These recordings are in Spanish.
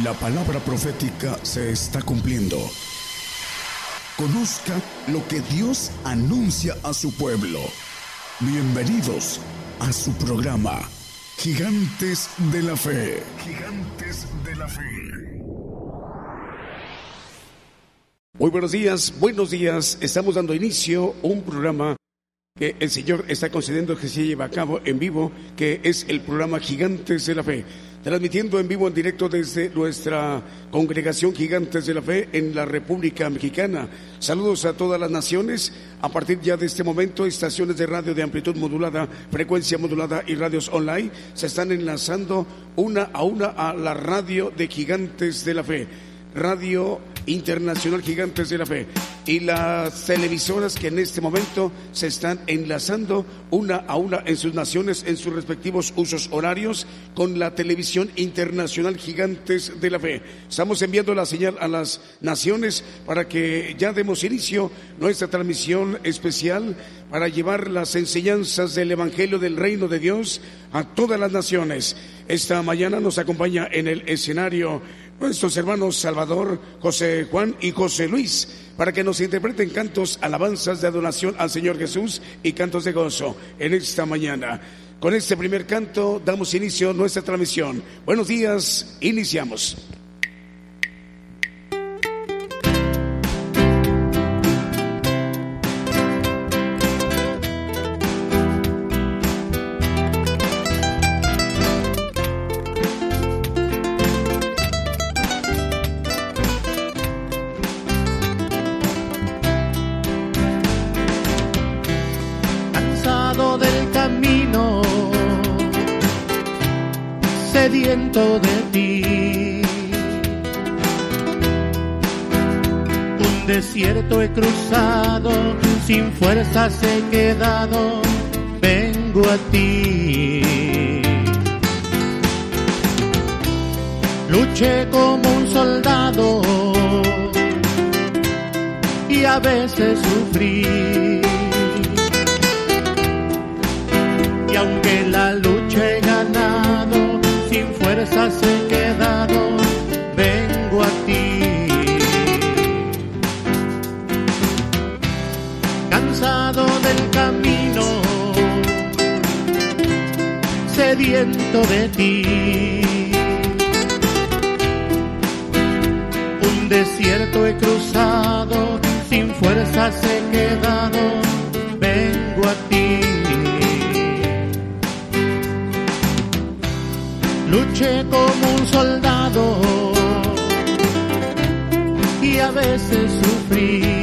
La palabra profética se está cumpliendo. Conozca lo que Dios anuncia a su pueblo. Bienvenidos a su programa, Gigantes de la Fe. Gigantes de la Fe. Muy buenos días, buenos días. Estamos dando inicio a un programa que el Señor está concediendo que se lleva a cabo en vivo, que es el programa Gigantes de la Fe transmitiendo en vivo en directo desde nuestra congregación Gigantes de la Fe en la República Mexicana. Saludos a todas las naciones. A partir ya de este momento, estaciones de radio de amplitud modulada, frecuencia modulada y radios online se están enlazando una a una a la radio de Gigantes de la Fe. Radio Internacional Gigantes de la Fe y las televisoras que en este momento se están enlazando una a una en sus naciones, en sus respectivos usos horarios, con la televisión internacional Gigantes de la Fe. Estamos enviando la señal a las naciones para que ya demos inicio nuestra transmisión especial para llevar las enseñanzas del Evangelio del Reino de Dios a todas las naciones. Esta mañana nos acompaña en el escenario nuestros hermanos Salvador, José Juan y José Luis, para que nos interpreten cantos, alabanzas de adoración al Señor Jesús y cantos de gozo en esta mañana. Con este primer canto damos inicio a nuestra transmisión. Buenos días, iniciamos. Desierto he cruzado, sin fuerzas he quedado, vengo a ti. Luché como un soldado y a veces sufrí. Y aunque la lucha he ganado, fuerzas he quedado, sediento de ti. Un desierto he cruzado, sin fuerzas he quedado, vengo a ti. Luché como un soldado y a veces sufrí.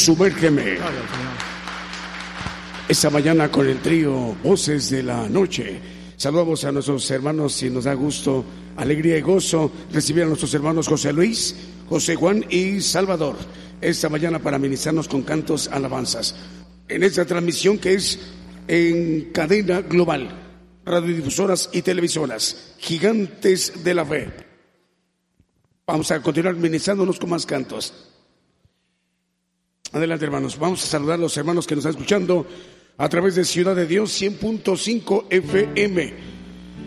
Sumérgeme. Esta mañana con el trío Voces de la Noche. Saludamos a nuestros hermanos y nos da gusto, alegría y gozo recibir a nuestros hermanos José Luis, José Juan y Salvador. Esta mañana para ministrarnos con cantos alabanzas. En esta transmisión que es en cadena global, radiodifusoras y televisoras, gigantes de la fe. Vamos a continuar ministrándonos con más cantos. Adelante, hermanos. Vamos a saludar a los hermanos que nos están escuchando a través de Ciudad de Dios 100.5 FM.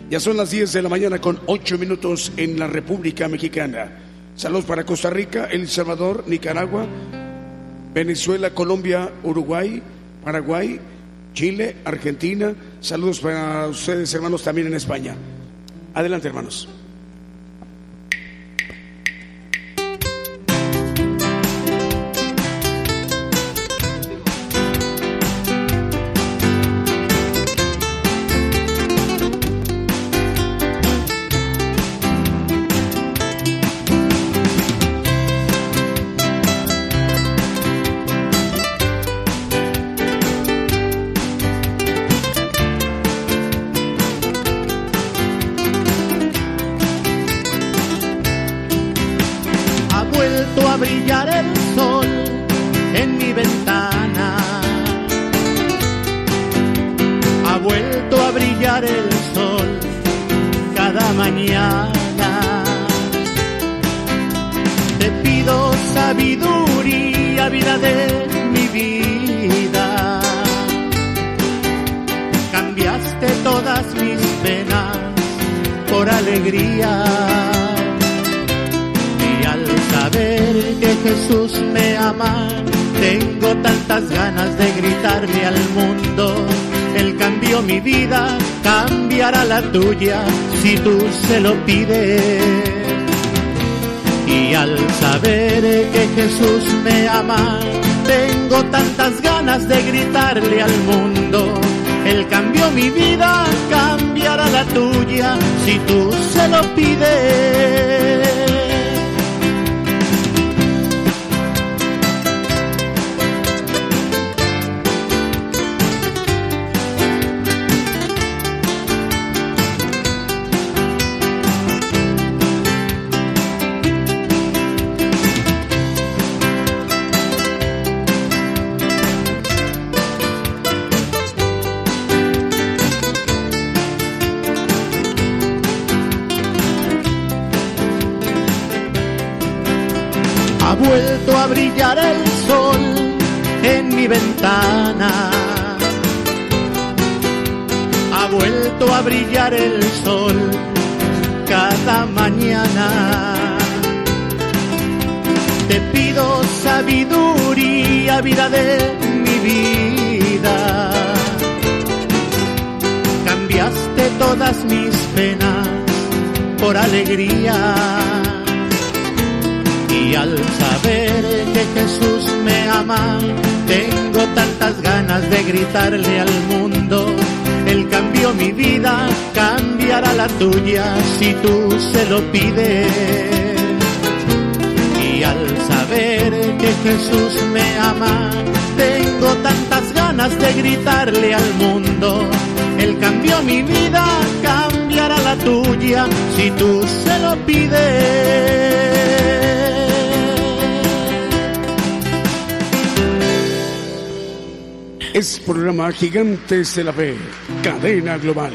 Ya son las 10 de la mañana con 8 minutos en la República Mexicana. Saludos para Costa Rica, El Salvador, Nicaragua, Venezuela, Colombia, Uruguay, Paraguay, Chile, Argentina. Saludos para ustedes, hermanos, también en España. Adelante, hermanos. Vuelto a brillar el sol en mi ventana. Ha vuelto a brillar el sol cada mañana. Te pido sabiduría, vida de mi vida. Cambiaste todas mis penas por alegría. Que Jesús me ama, tengo tantas ganas de gritarle al mundo. Él cambió mi vida, cambiará la tuya si tú se lo pides. Y al saber que Jesús me ama, tengo tantas ganas de gritarle al mundo. Él cambió mi vida, cambiará la tuya si tú se lo pides. Brillar el sol en mi ventana. Ha vuelto a brillar el sol cada mañana. Te pido sabiduría, vida de mi vida. Cambiaste todas mis penas por alegría. Y al saber que Jesús me ama, tengo tantas ganas de gritarle al mundo. Él cambió mi vida, cambiará la tuya si tú se lo pides. Y al saber que Jesús me ama, tengo tantas ganas de gritarle al mundo. Él cambió mi vida, cambiará la tuya si tú se lo pides. Es programa Gigantes de la Fe, cadena global.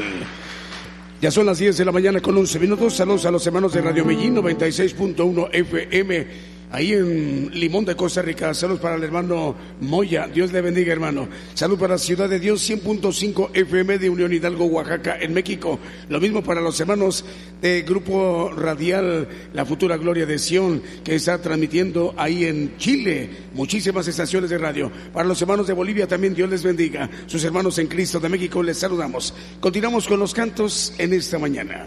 Ya son las 10 de la mañana con 11 minutos. Saludos a los hermanos de Radio Medellín 96.1 FM ahí en Limón de Costa Rica. Saludos para el hermano Moya. Dios le bendiga, hermano. Salud para Ciudad de Dios 100.5 FM de Unión Hidalgo, Oaxaca, en México. Lo mismo para los hermanos de Grupo Radial La Futura Gloria de Sion, que está transmitiendo ahí en Chile muchísimas estaciones de radio. Para los hermanos de Bolivia también Dios les bendiga. Sus hermanos en Cristo de México les saludamos. Continuamos con los cantos en esta mañana.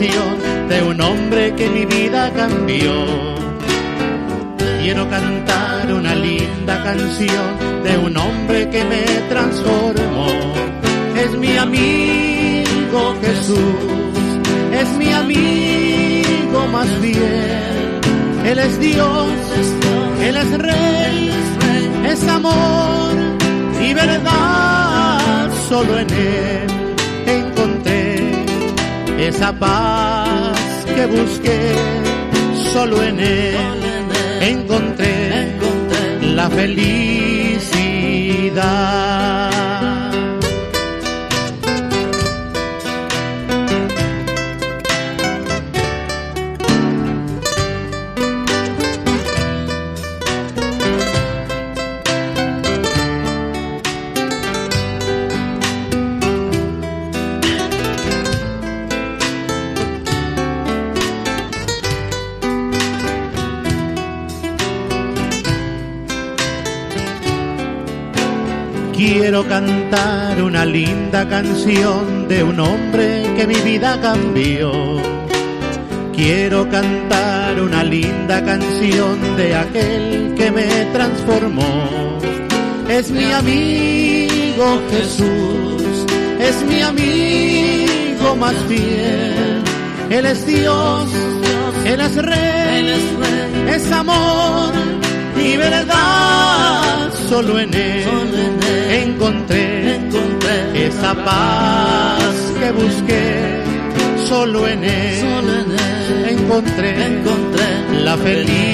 De un hombre que mi vida cambió. Quiero cantar una linda canción de un hombre que me transformó. Es mi amigo Jesús, es mi amigo más fiel. Él es Dios, Él es Rey, es amor y verdad. Solo en Él esa paz que busqué, solo en él encontré la felicidad. Cantar una linda canción de un hombre que mi vida cambió. Quiero cantar una linda canción de aquel que me transformó. Es mi amigo Jesús, es mi amigo más fiel. Él es Dios, Él es Rey, es amor verdad. Solo en Él encontré, encontré esa paz que busqué. Solo en él, encontré, encontré la felicidad.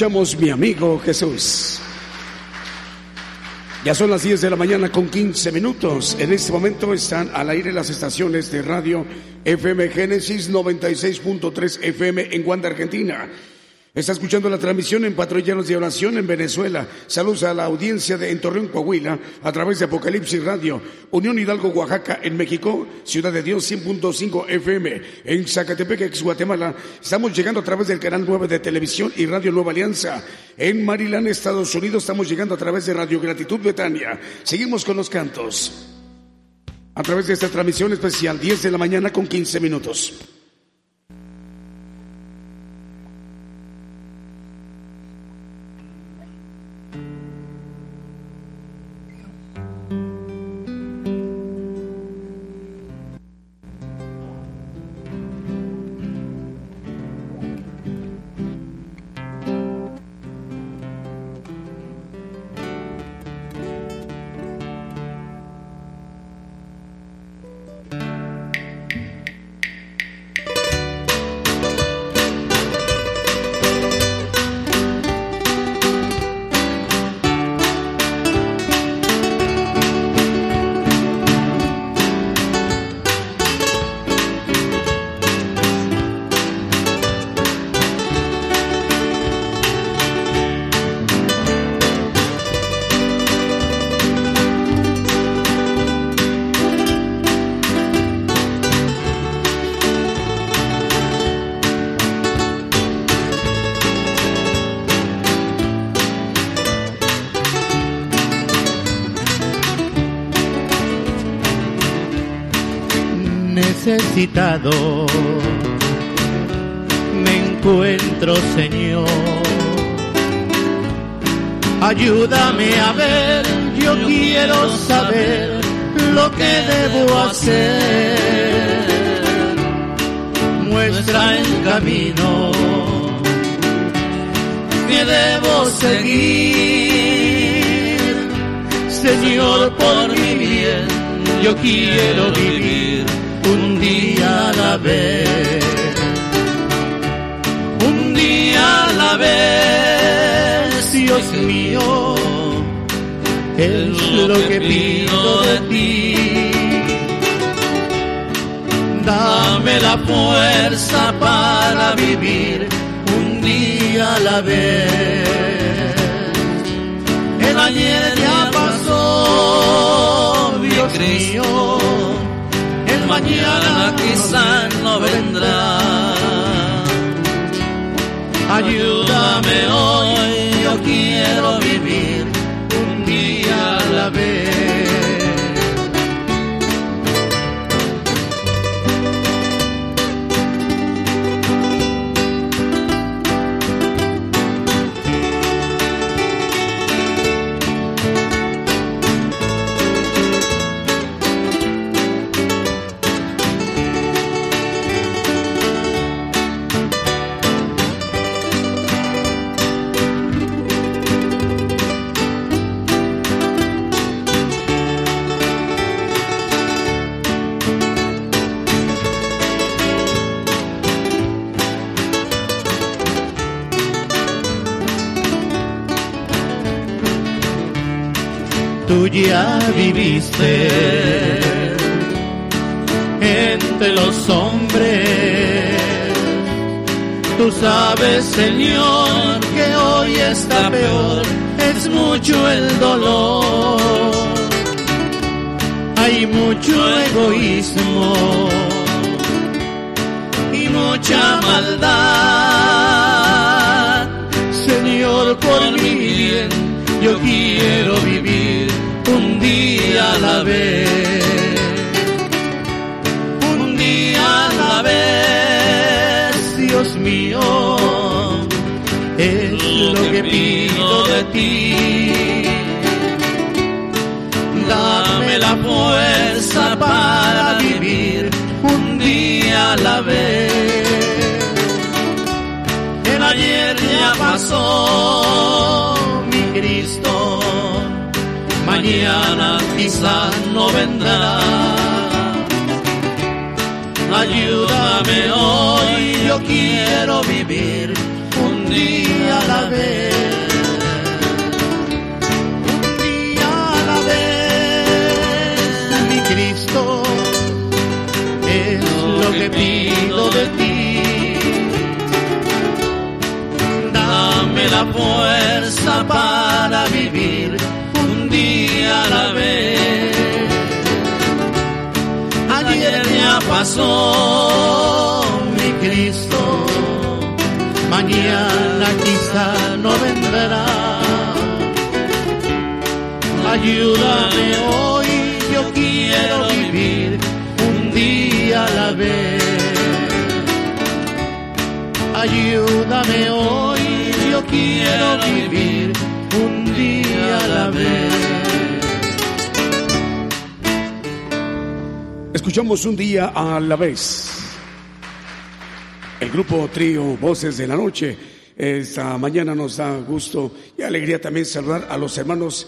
Escuchamos mi amigo Jesús. Ya son las 10 de la mañana con 15 minutos. En este momento están al aire las estaciones de radio FM Génesis 96.3 FM en Guanda, Argentina. Está escuchando la transmisión en Patrulleros de Oración en Venezuela. Saludos a la audiencia de en Torreón, Coahuila, a través de Apocalipsis Radio. Unión Hidalgo, Oaxaca, en México. Ciudad de Dios, 100.5 FM. En Zacatepec, ex Guatemala. Estamos llegando a través del canal 9 de televisión y Radio Nueva Alianza. En Maryland, Estados Unidos, estamos llegando a través de Radio Gratitud Betania. Seguimos con los cantos. A través de esta transmisión especial, 10 de la mañana con 15 minutos. Me encuentro, Señor. Ayúdame a ver, yo quiero saber lo que debo hacer. Muestra el camino que debo seguir. Señor, por mi bien, yo quiero vivir un día a la vez. Un día a la vez, Dios mío, es lo que pido de ti. Dame la fuerza para vivir un día a la vez. El ayer ya pasó, Dios mío, mañana quizás no vendrá. Ayúdame hoy, yo quiero vivir ya viviste entre los hombres. Tú sabes, Señor, que hoy está peor, es mucho el dolor. Hay mucho egoísmo y mucha maldad. Señor, por mi bien, yo quiero vivir día a la vez. Un día a la vez, Dios mío, es lo que pido de ti. Dame la fuerza para vivir un día a la vez. El ayer ya pasó, mi Cristo mañana quizás no vendrá. Ayúdame hoy, yo quiero vivir pasó mi Cristo, mañana quizá no vendrá. Ayúdame hoy, yo quiero vivir un día a la vez. Ayúdame hoy, yo quiero vivir un día a la vez. Escuchamos un día a la vez. El grupo Trío Voces de la Noche. Esta mañana nos da gusto y alegría también saludar a los hermanos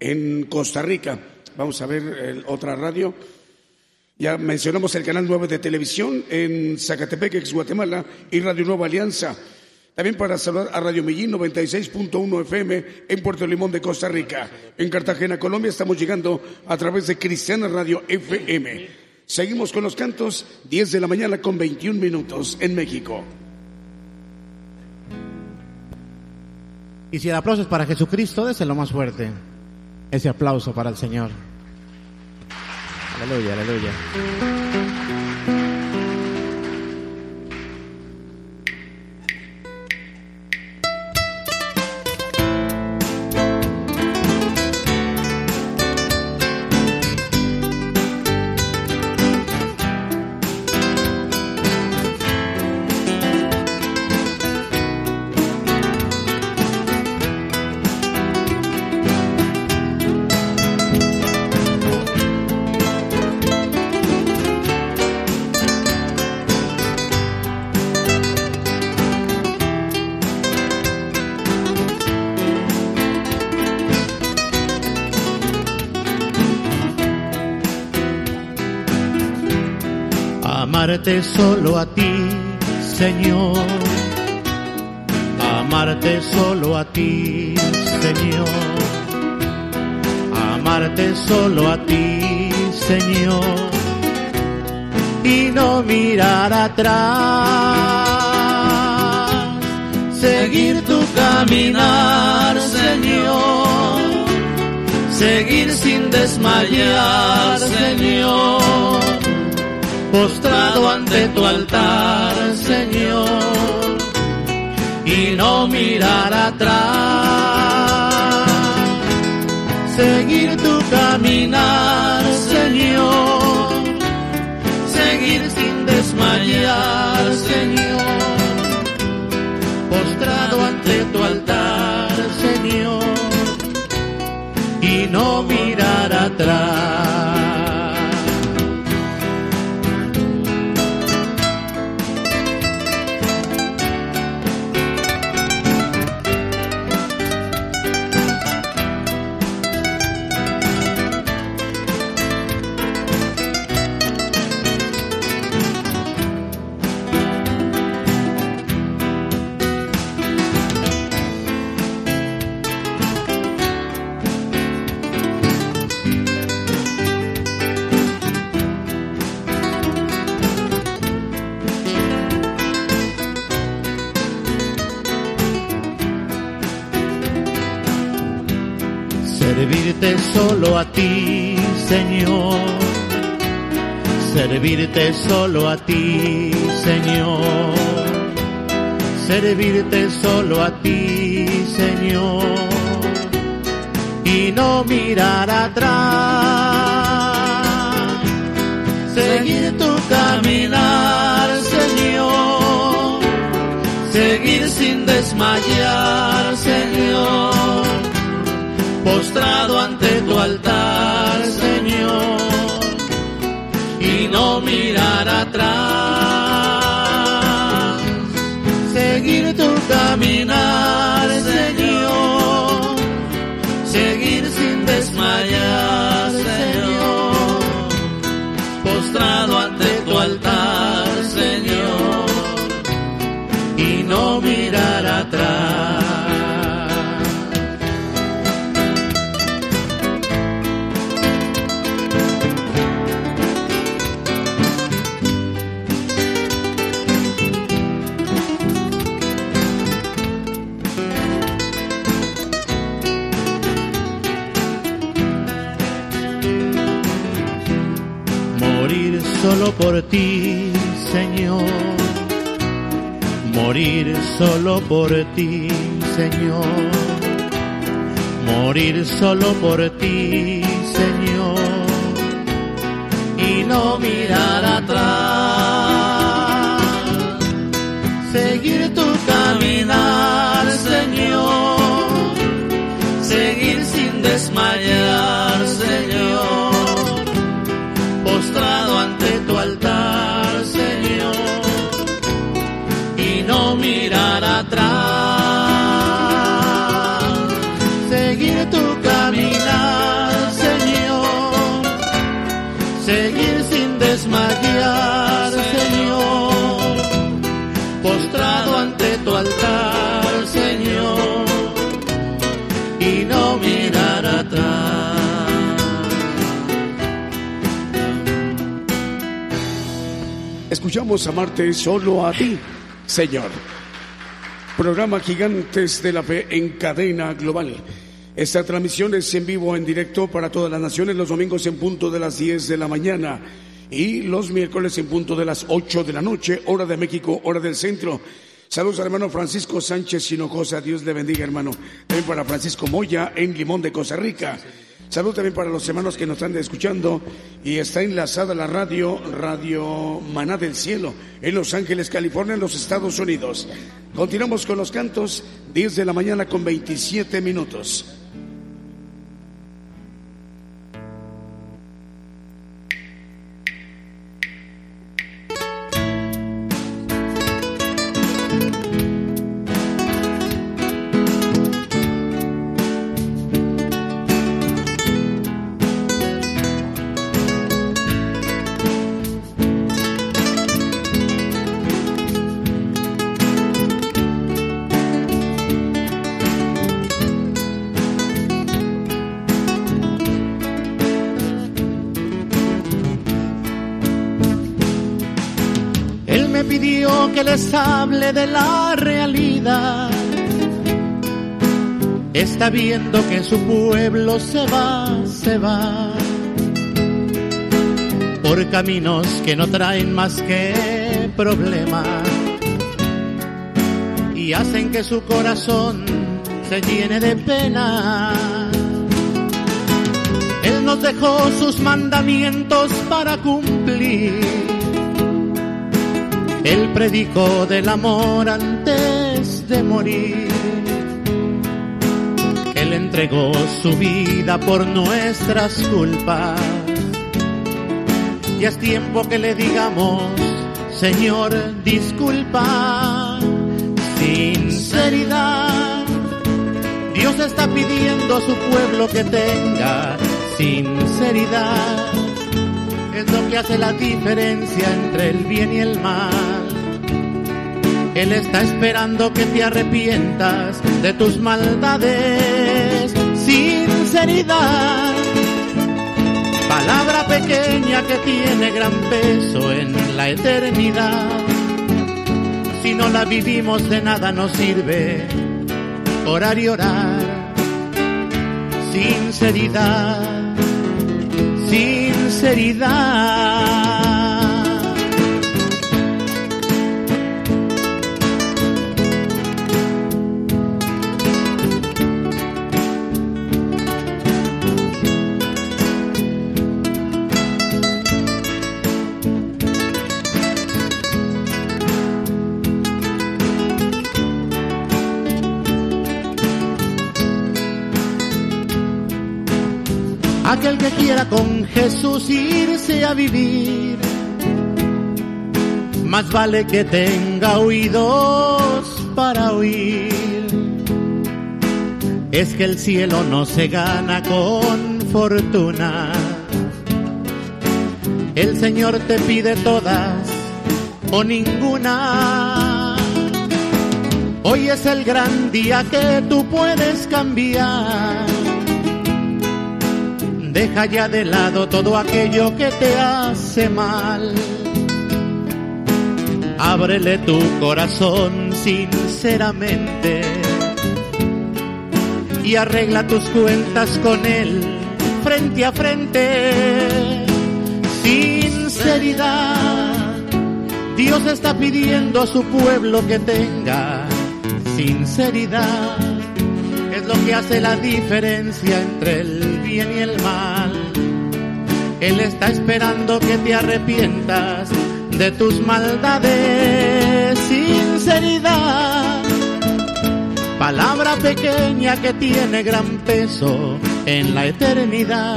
en Costa Rica. Vamos a ver el, otra radio. Ya mencionamos el canal 9 de televisión en Zacatepec, ex Guatemala, y Radio Nueva Alianza. También para saludar a Radio Medellín 96.1 FM en Puerto Limón de Costa Rica. En Cartagena, Colombia, estamos llegando a través de Cristiana Radio FM. Seguimos con los cantos, 10 de la mañana con 21 minutos en México. Y si el aplauso es para Jesucristo, déselo más fuerte. Ese aplauso para el Señor. Aleluya, aleluya. Amarte solo a ti, Señor. Amarte solo a ti, Señor. Amarte solo a ti, Señor. Y no mirar atrás. Seguir tu caminar, Señor. Seguir sin desmayar, Señor postrado ante tu altar, Señor, y no mirar atrás. Seguir tu caminar, Señor, seguir sin desmayar, Señor, postrado ante tu altar, Señor, y no mirar atrás. Servirte solo a ti, Señor. Servirte solo a ti, Señor. Servirte solo a ti, Señor. Y no mirar atrás. Seguir tu caminar, Señor. Seguir sin desmayar, Señor postrado ante tu altar, Señor, y no mirar atrás. Seguir tu caminar, Señor, seguir sin desmayar, Señor, postrado ante tu altar, Señor, y no mirar atrás. Por ti, Señor. Morir solo por ti, Señor. Morir solo por Escuchamos amarte solo a ti, Señor. Programa Gigantes de la Fe en cadena global. Esta transmisión es en vivo, en directo para todas las naciones, los domingos en punto de las 10 de la mañana y los miércoles en punto de las 8 de la noche, hora de México, hora del centro. Saludos al hermano Francisco Sánchez Hinojosa, Dios le bendiga hermano. También para Francisco Moya en Limón de Costa Rica. Salud también para los hermanos que nos están escuchando y está enlazada la radio, Radio Maná del Cielo, en Los Ángeles, California, en los Estados Unidos. Continuamos con los cantos, 10 de la mañana con 27 minutos. Que les hable de la realidad. Está viendo que su pueblo se va, se va por caminos que no traen más que problemas y hacen que su corazón se llene de pena. Él nos dejó sus mandamientos para cumplir. Él predicó del amor antes de morir. Él entregó su vida por nuestras culpas ya es tiempo que le digamos, Señor, disculpa, sinceridad. Dios está pidiendo a su pueblo que tenga sinceridad. Es lo que hace la diferencia entre el bien y el mal. Él está esperando que te arrepientas de tus maldades. Sinceridad palabra pequeña que tiene gran peso en la eternidad. Si no la vivimos de nada nos sirve orar y orar. Sinceridad, sinceridad. Aquel que quiera con Jesús irse a vivir. Más vale que tenga oídos para oír. Es que el cielo no se gana con fortuna. El Señor te pide todas o ninguna. Hoy es el gran día que tú puedes cambiar Deja ya de lado todo aquello que te hace mal. Ábrele tu corazón sinceramente y arregla tus cuentas con él frente a frente. Sinceridad. Dios está pidiendo a su pueblo que tenga sinceridad. Es lo que hace la diferencia entre el y el mal. Él está esperando que te arrepientas de tus maldades. Sinceridad, palabra pequeña que tiene gran peso en la eternidad.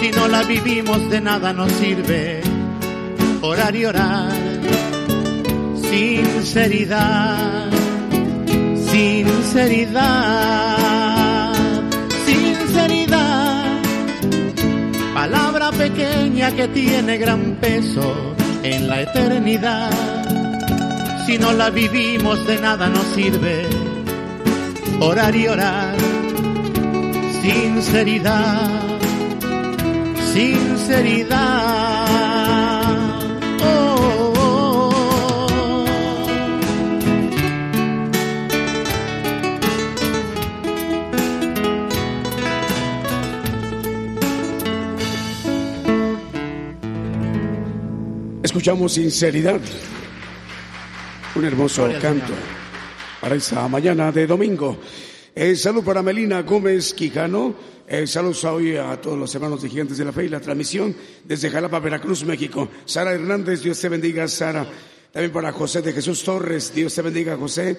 Si no la vivimos de nada nos sirve orar y orar. Sinceridad, sinceridad pequeña que tiene gran peso en la eternidad. Si no la vivimos de nada nos sirve orar y orar. Sinceridad, sinceridad. Escuchamos sinceridad. Un hermoso canto para esta mañana de domingo. Eh, salud para Melina Gómez Quijano. Eh, saludos hoy a todos los hermanos de Gigantes de la Fe y la transmisión desde Jalapa, Veracruz, México. Sara Hernández, Dios te bendiga, Sara. También para José de Jesús Torres, Dios te bendiga, José.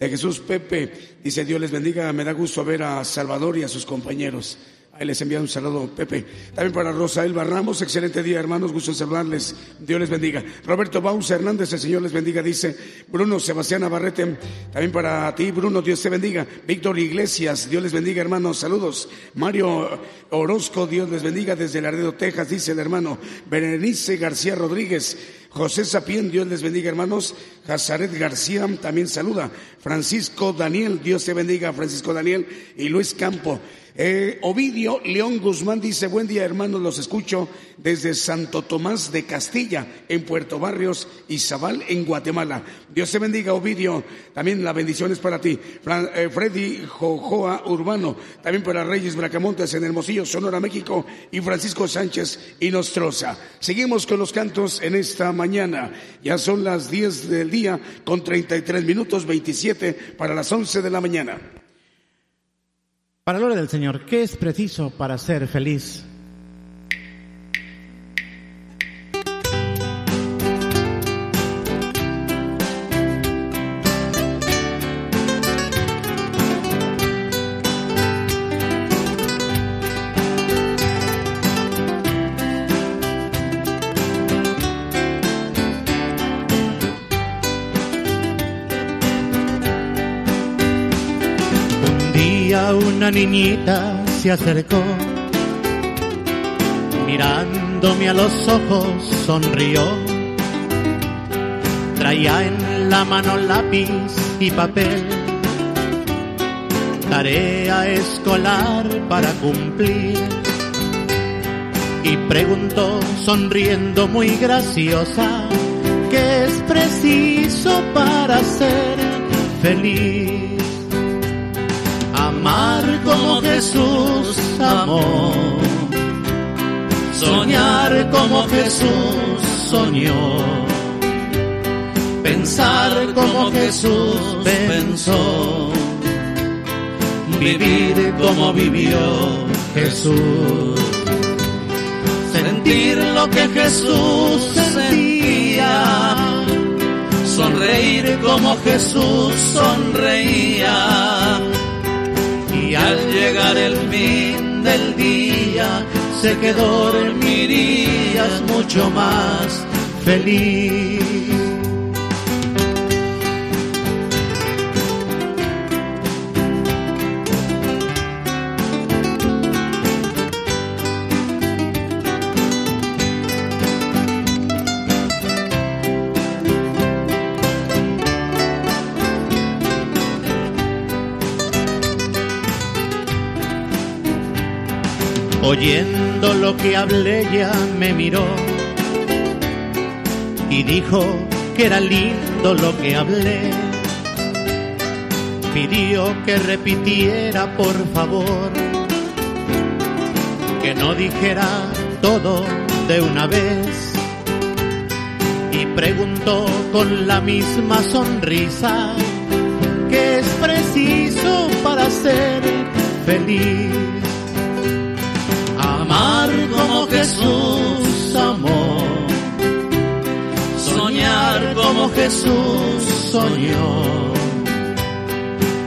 De Jesús Pepe, dice Dios les bendiga, me da gusto ver a Salvador y a sus compañeros. Ahí les envía un saludo, Pepe. También para Rosa Elba Ramos, excelente día, hermanos, gusto en saludarles. Dios les bendiga. Roberto Baus Hernández, el Señor les bendiga, dice Bruno Sebastián Navarrete. También para ti, Bruno, Dios te bendiga. Víctor Iglesias, Dios les bendiga, hermanos, saludos. Mario Orozco, Dios les bendiga desde Laredo, Texas, dice el hermano. Berenice García Rodríguez. José Sapien, Dios les bendiga, hermanos. Jazaret García también saluda. Francisco Daniel, Dios te bendiga, Francisco Daniel y Luis Campo. Eh, Ovidio León Guzmán dice, buen día hermanos, los escucho desde Santo Tomás de Castilla, en Puerto Barrios y Zabal, en Guatemala. Dios te bendiga, Ovidio. También la bendición es para ti. Eh, Freddy Jojoa Urbano, también para Reyes Bracamontes en Hermosillo, Sonora, México, y Francisco Sánchez y Nostroza. Seguimos con los cantos en esta mañana. Ya son las 10 del día con 33 minutos 27 para las 11 de la mañana. Para la gloria del Señor, ¿qué es preciso para ser feliz? Una niñita se acercó, mirándome a los ojos sonrió. Traía en la mano lápiz y papel, tarea escolar para cumplir. Y preguntó sonriendo muy graciosa, ¿qué es preciso para ser feliz? Amar como Jesús amó, soñar como Jesús soñó, pensar como Jesús pensó, vivir como vivió Jesús, sentir lo que Jesús sentía, sonreír como Jesús sonreía y al llegar el fin del día sé que dormirías mucho más feliz. Oyendo lo que hablé ya me miró y dijo que era lindo lo que hablé. Pidió que repitiera por favor, que no dijera todo de una vez. Y preguntó con la misma sonrisa, ¿qué es preciso para ser feliz? Amar como Jesús amó, soñar como Jesús soñó,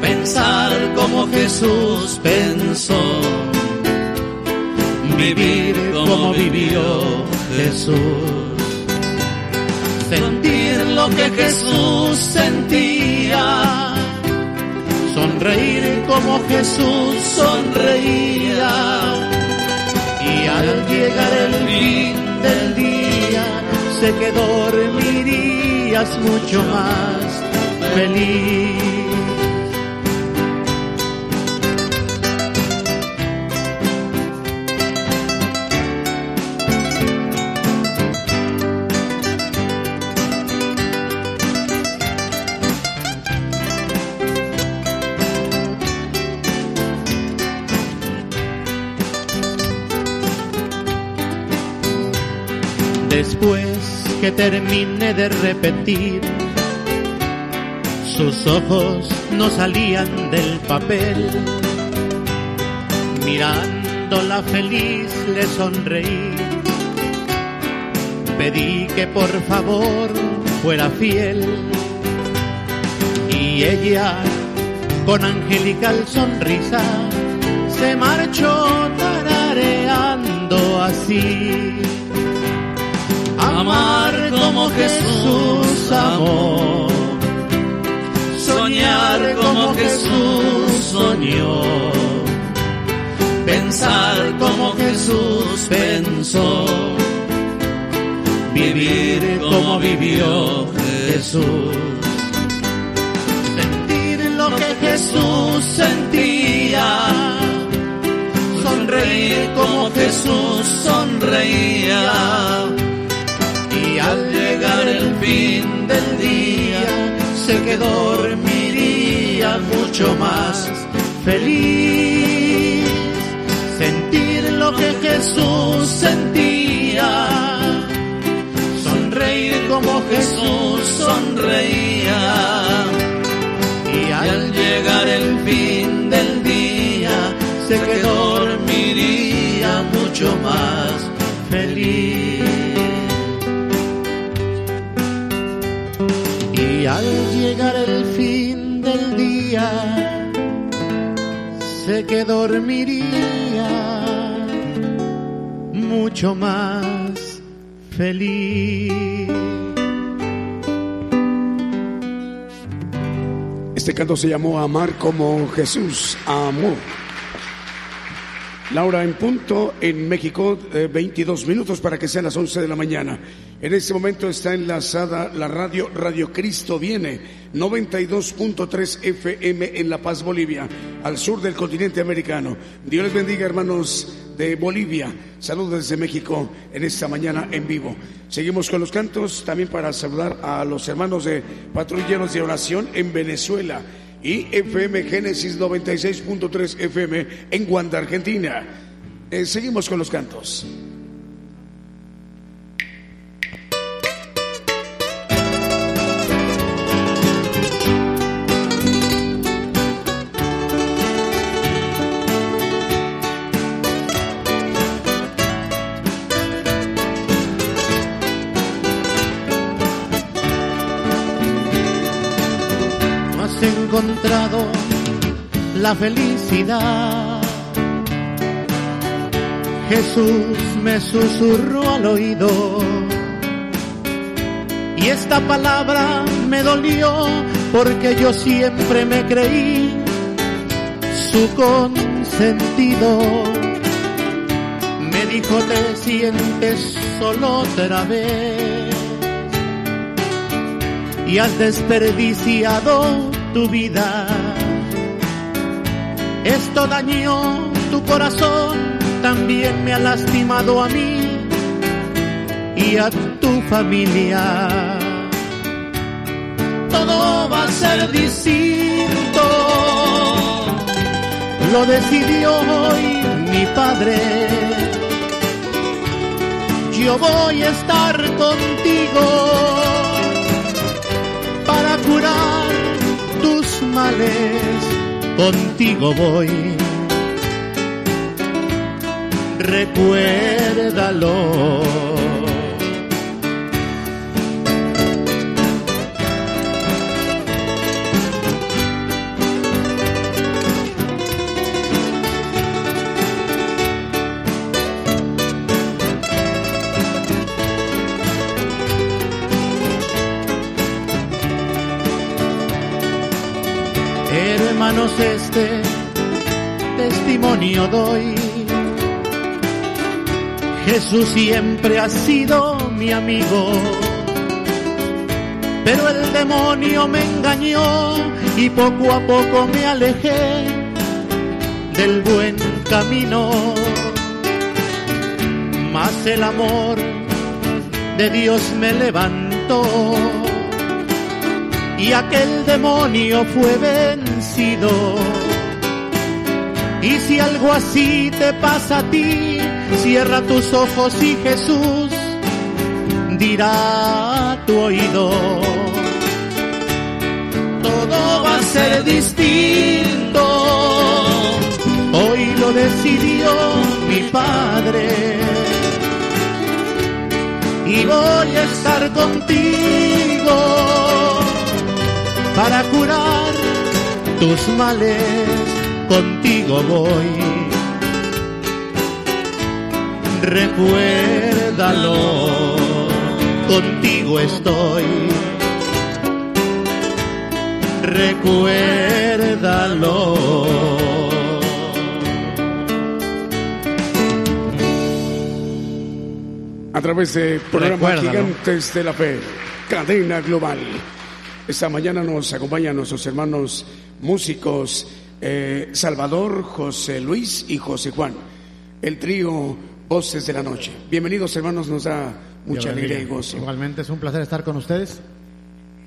pensar como Jesús pensó, vivir como vivió Jesús, sentir lo que Jesús sentía. Sonreír como Jesús sonreía y al llegar el fin del día sé que dormirías mucho más feliz. Que termine de repetir, sus ojos no salían del papel. Mirándola feliz le sonreí. Pedí que por favor fuera fiel. Y ella, con angelical sonrisa, se marchó tarareando así amar como Jesús amó, soñar como Jesús soñó, pensar como Jesús pensó, vivir como vivió Jesús. Sentir lo que Jesús sentía. Sonreír como Jesús sonreía. Fin del día, sé que dormiría mucho más feliz. Sentir lo que Jesús sentía como Jesús sonreía. Y al llegar el fin del día, sé que dormiría mucho más feliz. Que dormiría mucho más feliz. Este canto se llamó Amar como Jesús amó. Laura en punto en México, 22 eh, minutos para que sean las 11 de la mañana. En este momento está enlazada la radio Radio Cristo Viene, 92.3 FM en La Paz, Bolivia, al sur del continente americano. Dios les bendiga, hermanos de Bolivia. Saludos desde México en esta mañana en vivo. Seguimos con los cantos también para saludar a los hermanos de Patrulleros de Oración en Venezuela y FM Génesis 96.3 FM en Guanda, Argentina. Eh, seguimos con los cantos. La felicidad. Jesús me susurró al oído y esta palabra me dolió porque yo siempre me creí su consentido. Me dijo te sientes solo otra vez y has desperdiciado tu vida. Esto dañó tu corazón, también me ha lastimado a mí y a tu familia. Todo va a ser distinto, lo decidió hoy mi padre. Yo voy a estar contigo para curar males, contigo voy. Recuérdalo. Este testimonio doy. Jesús siempre ha sido mi amigo, pero el demonio me engañó y poco a poco me alejé del buen camino. Mas el amor de Dios me levantó y aquel demonio fue vencido. Y si algo así te pasa a ti, cierra tus ojos y Jesús dirá tu oído. Todo va a ser distinto. Hoy lo decidió mi Padre. Y voy a estar contigo para curar tus males, contigo voy. Recuérdalo, contigo estoy. Recuérdalo. a través de programa Gigantes de la Fe, cadena global. Esta mañana nos acompañan nuestros hermanos músicos eh, Salvador, José Luis y José Juan, el trío Voces de la Noche. Bienvenidos hermanos, nos da mucha alegría y gozo. Igualmente es un placer estar con ustedes.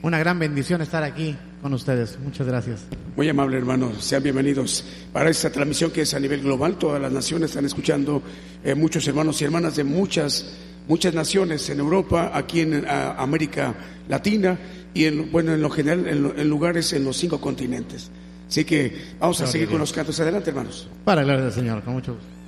Una gran bendición estar aquí con ustedes. Muchas gracias. Muy amable hermano, sean bienvenidos para esta transmisión que es a nivel global. Todas las naciones están escuchando, eh, muchos hermanos y hermanas de muchas, muchas naciones en Europa, aquí en América Latina y en, bueno, en lo general en, lugares en los cinco continentes. Así que vamos a seguir con los cantos. Adelante, hermanos. Para del Señor, con mucho gusto.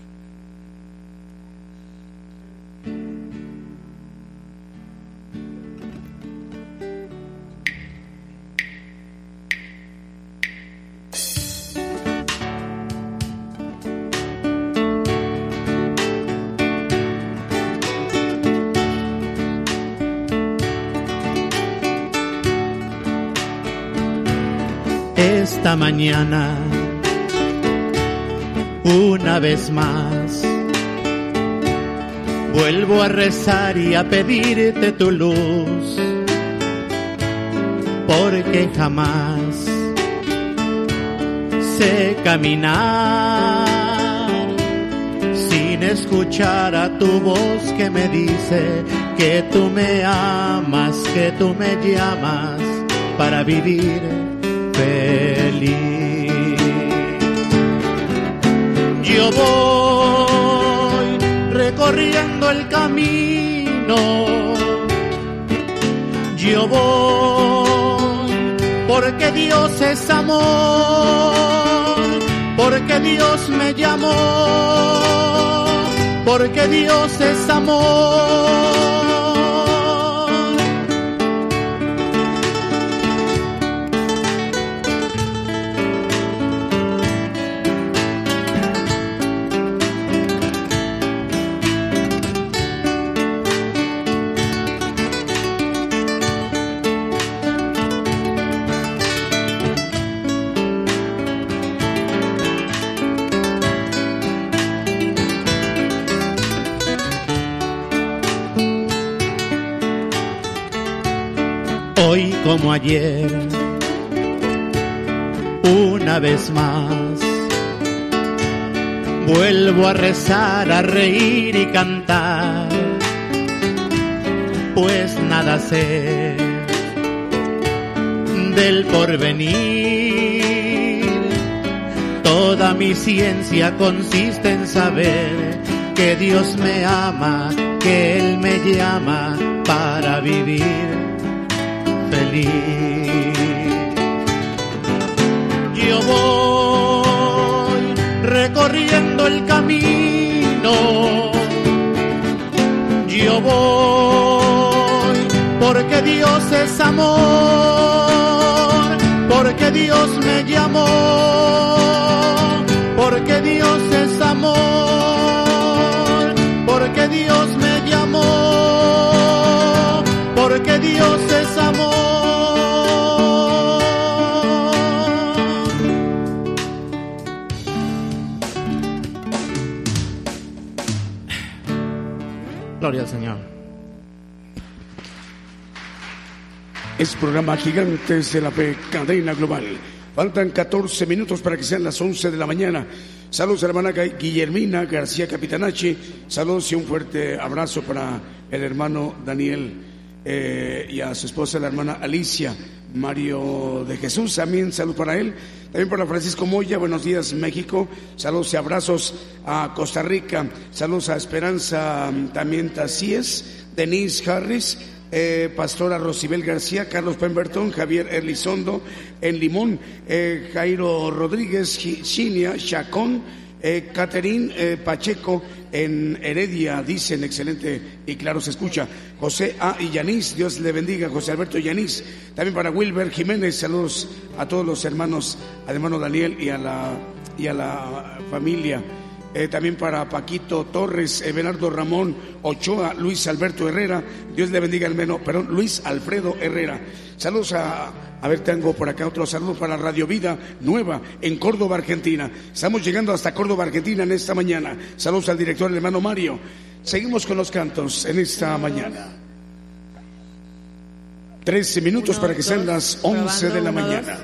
Esta mañana una vez más. Vuelvo a rezar y a pedirte tu luz, porque jamás sé caminar sin escuchar a tu voz que me dice que tú me amas, que tú me llamas para vivir yo voy recorriendo el camino. Yo voy porque Dios es amor, porque Dios me llamó, porque Dios es amor. Como ayer, una vez más. Vuelvo a rezar, a reír y cantar, pues nada sé del porvenir. Toda mi ciencia consiste en saber que Dios me ama, que Él me llama para vivir yo voy recorriendo el camino. Yo voy porque Dios es amor, porque Dios me llamó, porque Dios es amor, porque Dios me llamó, porque Dios es amor. Gloria al Señor. Es programa Gigantes de la Fe, cadena global. Faltan 14 minutos para que sean las 11 de la mañana. Saludos a la hermana Guillermina García Capitanachi. Saludos y un fuerte abrazo para el hermano Daniel eh, y a su esposa, la hermana Alicia. Mario de Jesús, también salud para él. También para Francisco Moya, buenos días México. Saludos y abrazos a Costa Rica. Saludos a Esperanza mm, también Tacíes, Denise Harris, eh, Pastora Rosibel García, Carlos Pemberton, Javier Elizondo en Limón, eh, Jairo Rodríguez, Chinia, Chacón, eh, eh, Pacheco en Heredia, dicen, excelente y claro se escucha. José A. Yanis, Dios le bendiga, José Alberto Yanis. También para Wilber Jiménez, saludos a todos los hermanos, al hermano Daniel y a la, y a la familia. Eh, también para Paquito Torres, Bernardo Ramón Ochoa, Luis Alberto Herrera, Dios le bendiga al menos, perdón, Luis Alfredo Herrera. Saludos a, a ver, tengo por acá otro saludo para Radio Vida Nueva en Córdoba, Argentina. Estamos llegando hasta Córdoba, Argentina en esta mañana. Saludos al director, el hermano Mario. Seguimos con los cantos en esta mañana. Trece minutos para que sean las once de la mañana.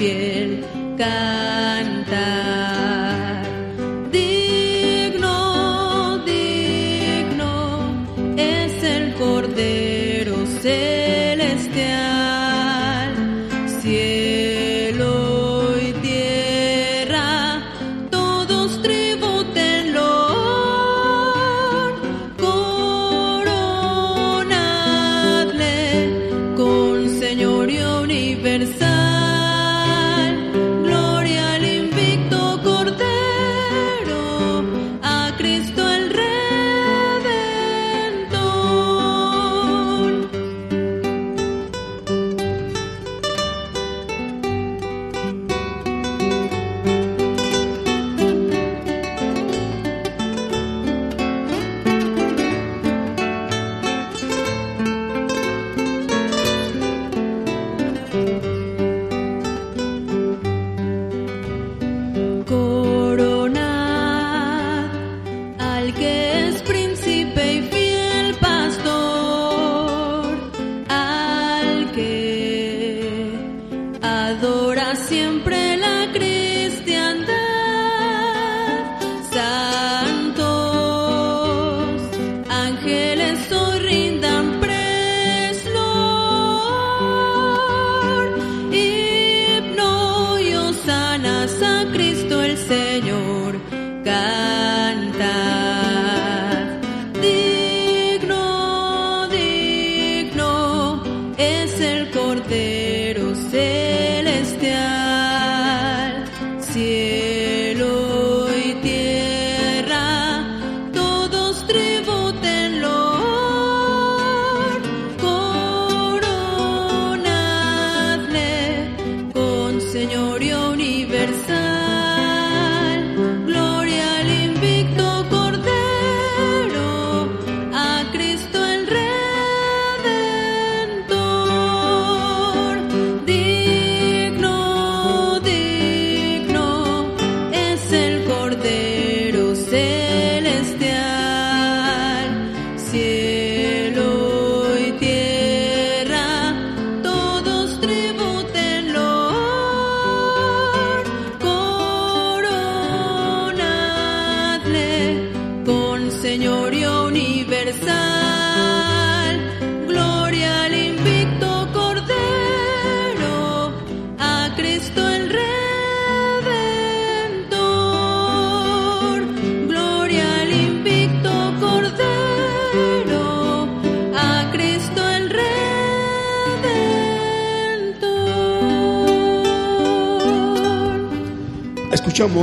Señorio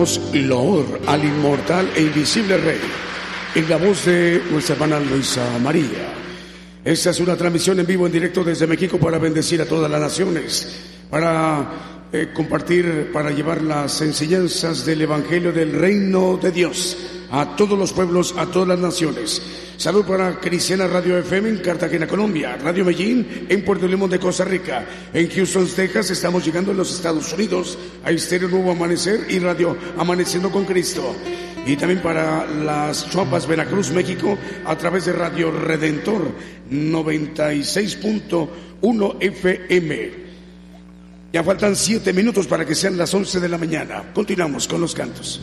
escuchamos Loor al inmortal e invisible Rey, en la voz de nuestra hermana Luisa María. Esta es una transmisión en vivo, en directo desde México para bendecir a todas las naciones, para eh, compartir, para llevar las enseñanzas del Evangelio del Reino de Dios a todos los pueblos, a todas las naciones. Salud para Cristiana Radio FM en Cartagena, Colombia, Radio Medellín en Puerto Limón de Costa Rica, en Houston, Texas, estamos llegando a los Estados Unidos, a Estéreo Nuevo Amanecer y Radio Amaneciendo con Cristo. Y también para las Chuapas, Veracruz, México, a través de Radio Redentor 96.1 FM. Ya faltan siete minutos para que sean las once de la mañana. Continuamos con los cantos.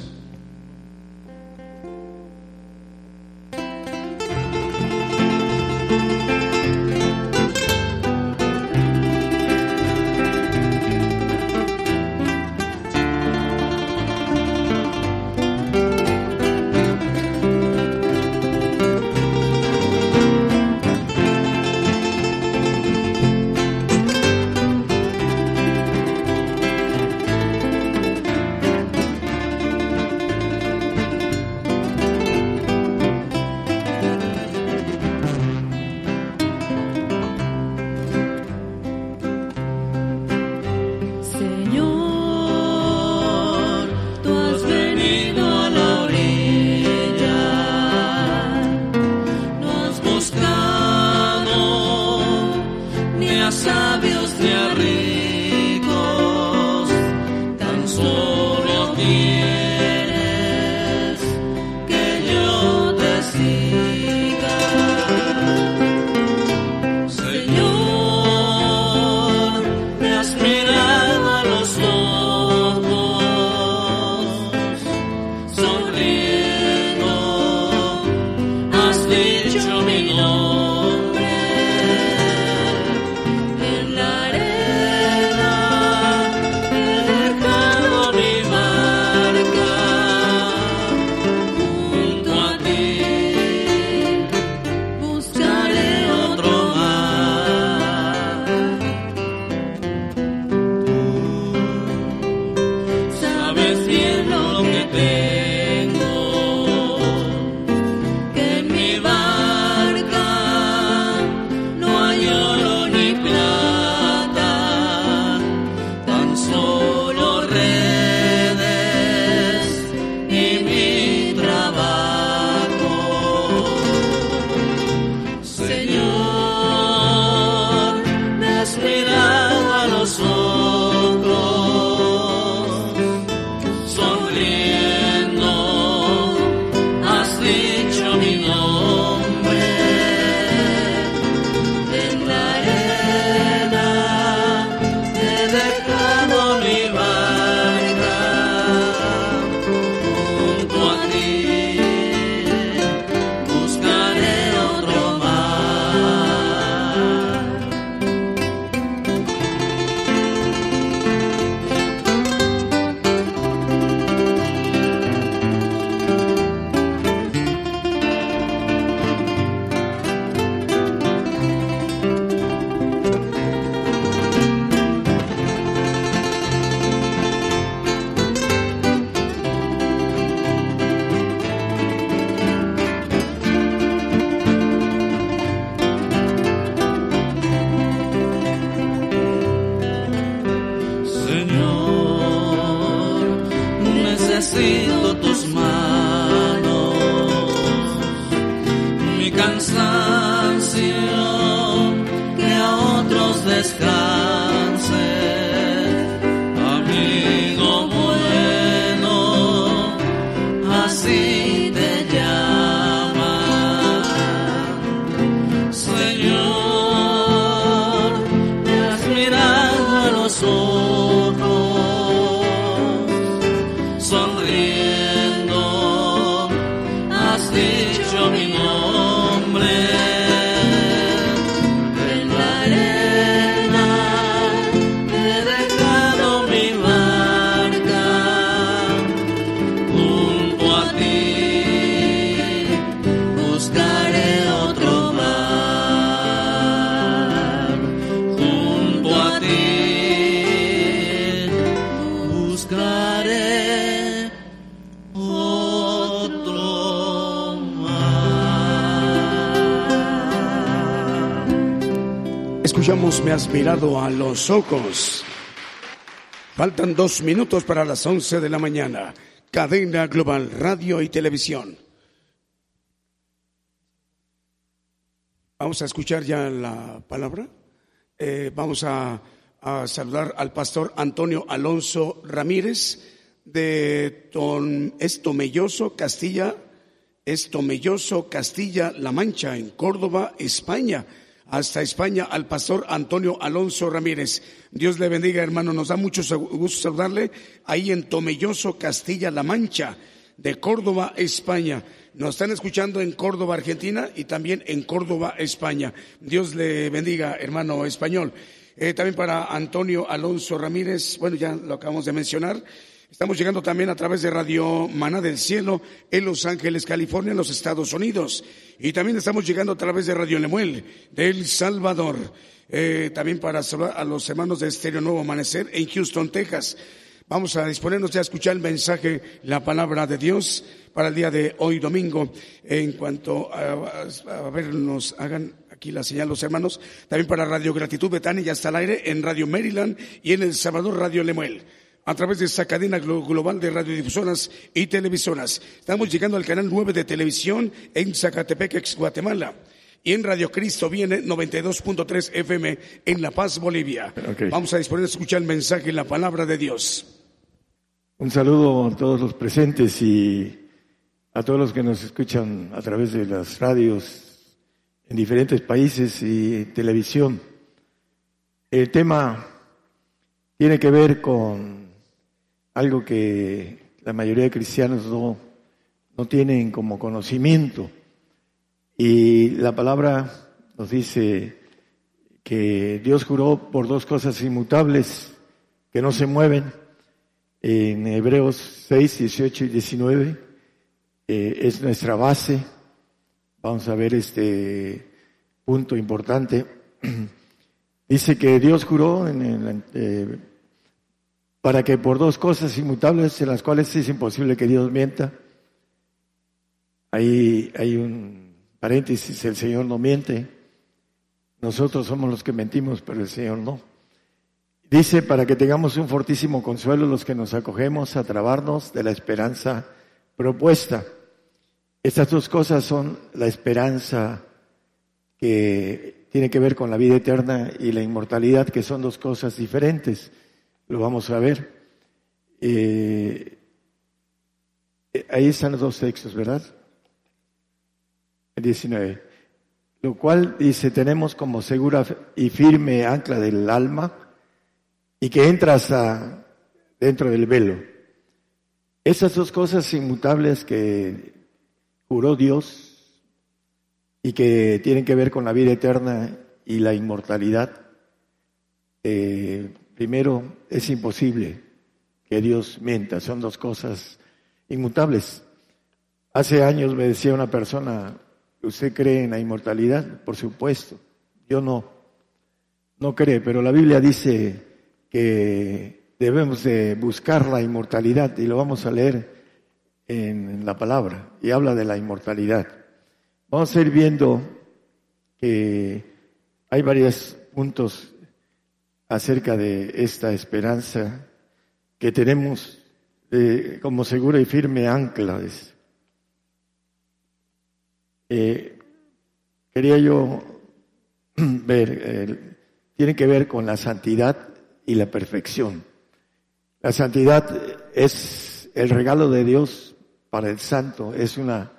Me has mirado a los ojos. Faltan dos minutos para las once de la mañana. Cadena Global Radio y Televisión. Vamos a escuchar ya la palabra. Eh, vamos a, saludar al pastor Antonio Alonso Ramírez de Estomelloso, Castilla, Estomelloso, Castilla, La Mancha, en Córdoba, España hasta España al pastor Antonio Alonso Ramírez. Dios le bendiga, hermano. Nos da mucho gusto saludarle ahí en Tomelloso, Castilla-La Mancha, de Córdoba, España. Nos están escuchando en Córdoba, Argentina y también en Córdoba, España. Dios le bendiga, hermano español. Eh, también para Antonio Alonso Ramírez, bueno, ya lo acabamos de mencionar. Estamos llegando también a través de Radio Maná del Cielo en Los Ángeles, California, en los Estados Unidos. Y también estamos llegando a través de Radio Lemuel de El Salvador. Eh, también para saludar a los hermanos de Estéreo Nuevo Amanecer en Houston, Texas. Vamos a disponernos ya a escuchar el mensaje, la palabra de Dios para el día de hoy domingo. En cuanto a, a ver, nos hagan aquí la señal los hermanos. También para Radio Gratitud Betania ya está al aire en Radio Maryland y en El Salvador Radio Lemuel a través de esta cadena global de radiodifusoras y televisoras. Estamos llegando al canal 9 de televisión en Zacatepec, ex Guatemala. Y en Radio Cristo viene 92.3 FM en La Paz, Bolivia. Vamos a disponer a escuchar el mensaje y la palabra de Dios. Un saludo a todos los presentes y a todos los que nos escuchan a través de las radios en diferentes países y televisión. El tema tiene que ver con algo que la mayoría de cristianos no, no tienen como conocimiento. Y la palabra nos dice que Dios juró por dos cosas inmutables que no se mueven. En Hebreos 6, 18 y 19 eh, es nuestra base. Vamos a ver este punto importante. Dice que Dios juró en el, eh, para que por dos cosas inmutables en las cuales es imposible que Dios mienta, ahí hay un paréntesis, el Señor no miente, nosotros somos los que mentimos, pero el Señor no. Dice, para que tengamos un fortísimo consuelo los que nos acogemos a trabarnos de la esperanza propuesta. Estas dos cosas son la esperanza que tiene que ver con la vida eterna y la inmortalidad, que son dos cosas diferentes lo vamos a ver. Eh, ahí están los dos textos, ¿verdad? El 19. Lo cual dice, tenemos como segura y firme ancla del alma y que entra hasta dentro del velo. Esas dos cosas inmutables que juró Dios y que tienen que ver con la vida eterna y la inmortalidad, eh, Primero, es imposible que Dios mienta, son dos cosas inmutables. Hace años me decía una persona, ¿usted cree en la inmortalidad? Por supuesto, yo no, no cree, pero la Biblia dice que debemos de buscar la inmortalidad y lo vamos a leer en la palabra y habla de la inmortalidad. Vamos a ir viendo que hay varios puntos acerca de esta esperanza que tenemos como segura y firme ancla. Eh, quería yo ver, tiene que ver con la santidad y la perfección. La santidad es el regalo de Dios para el santo, es una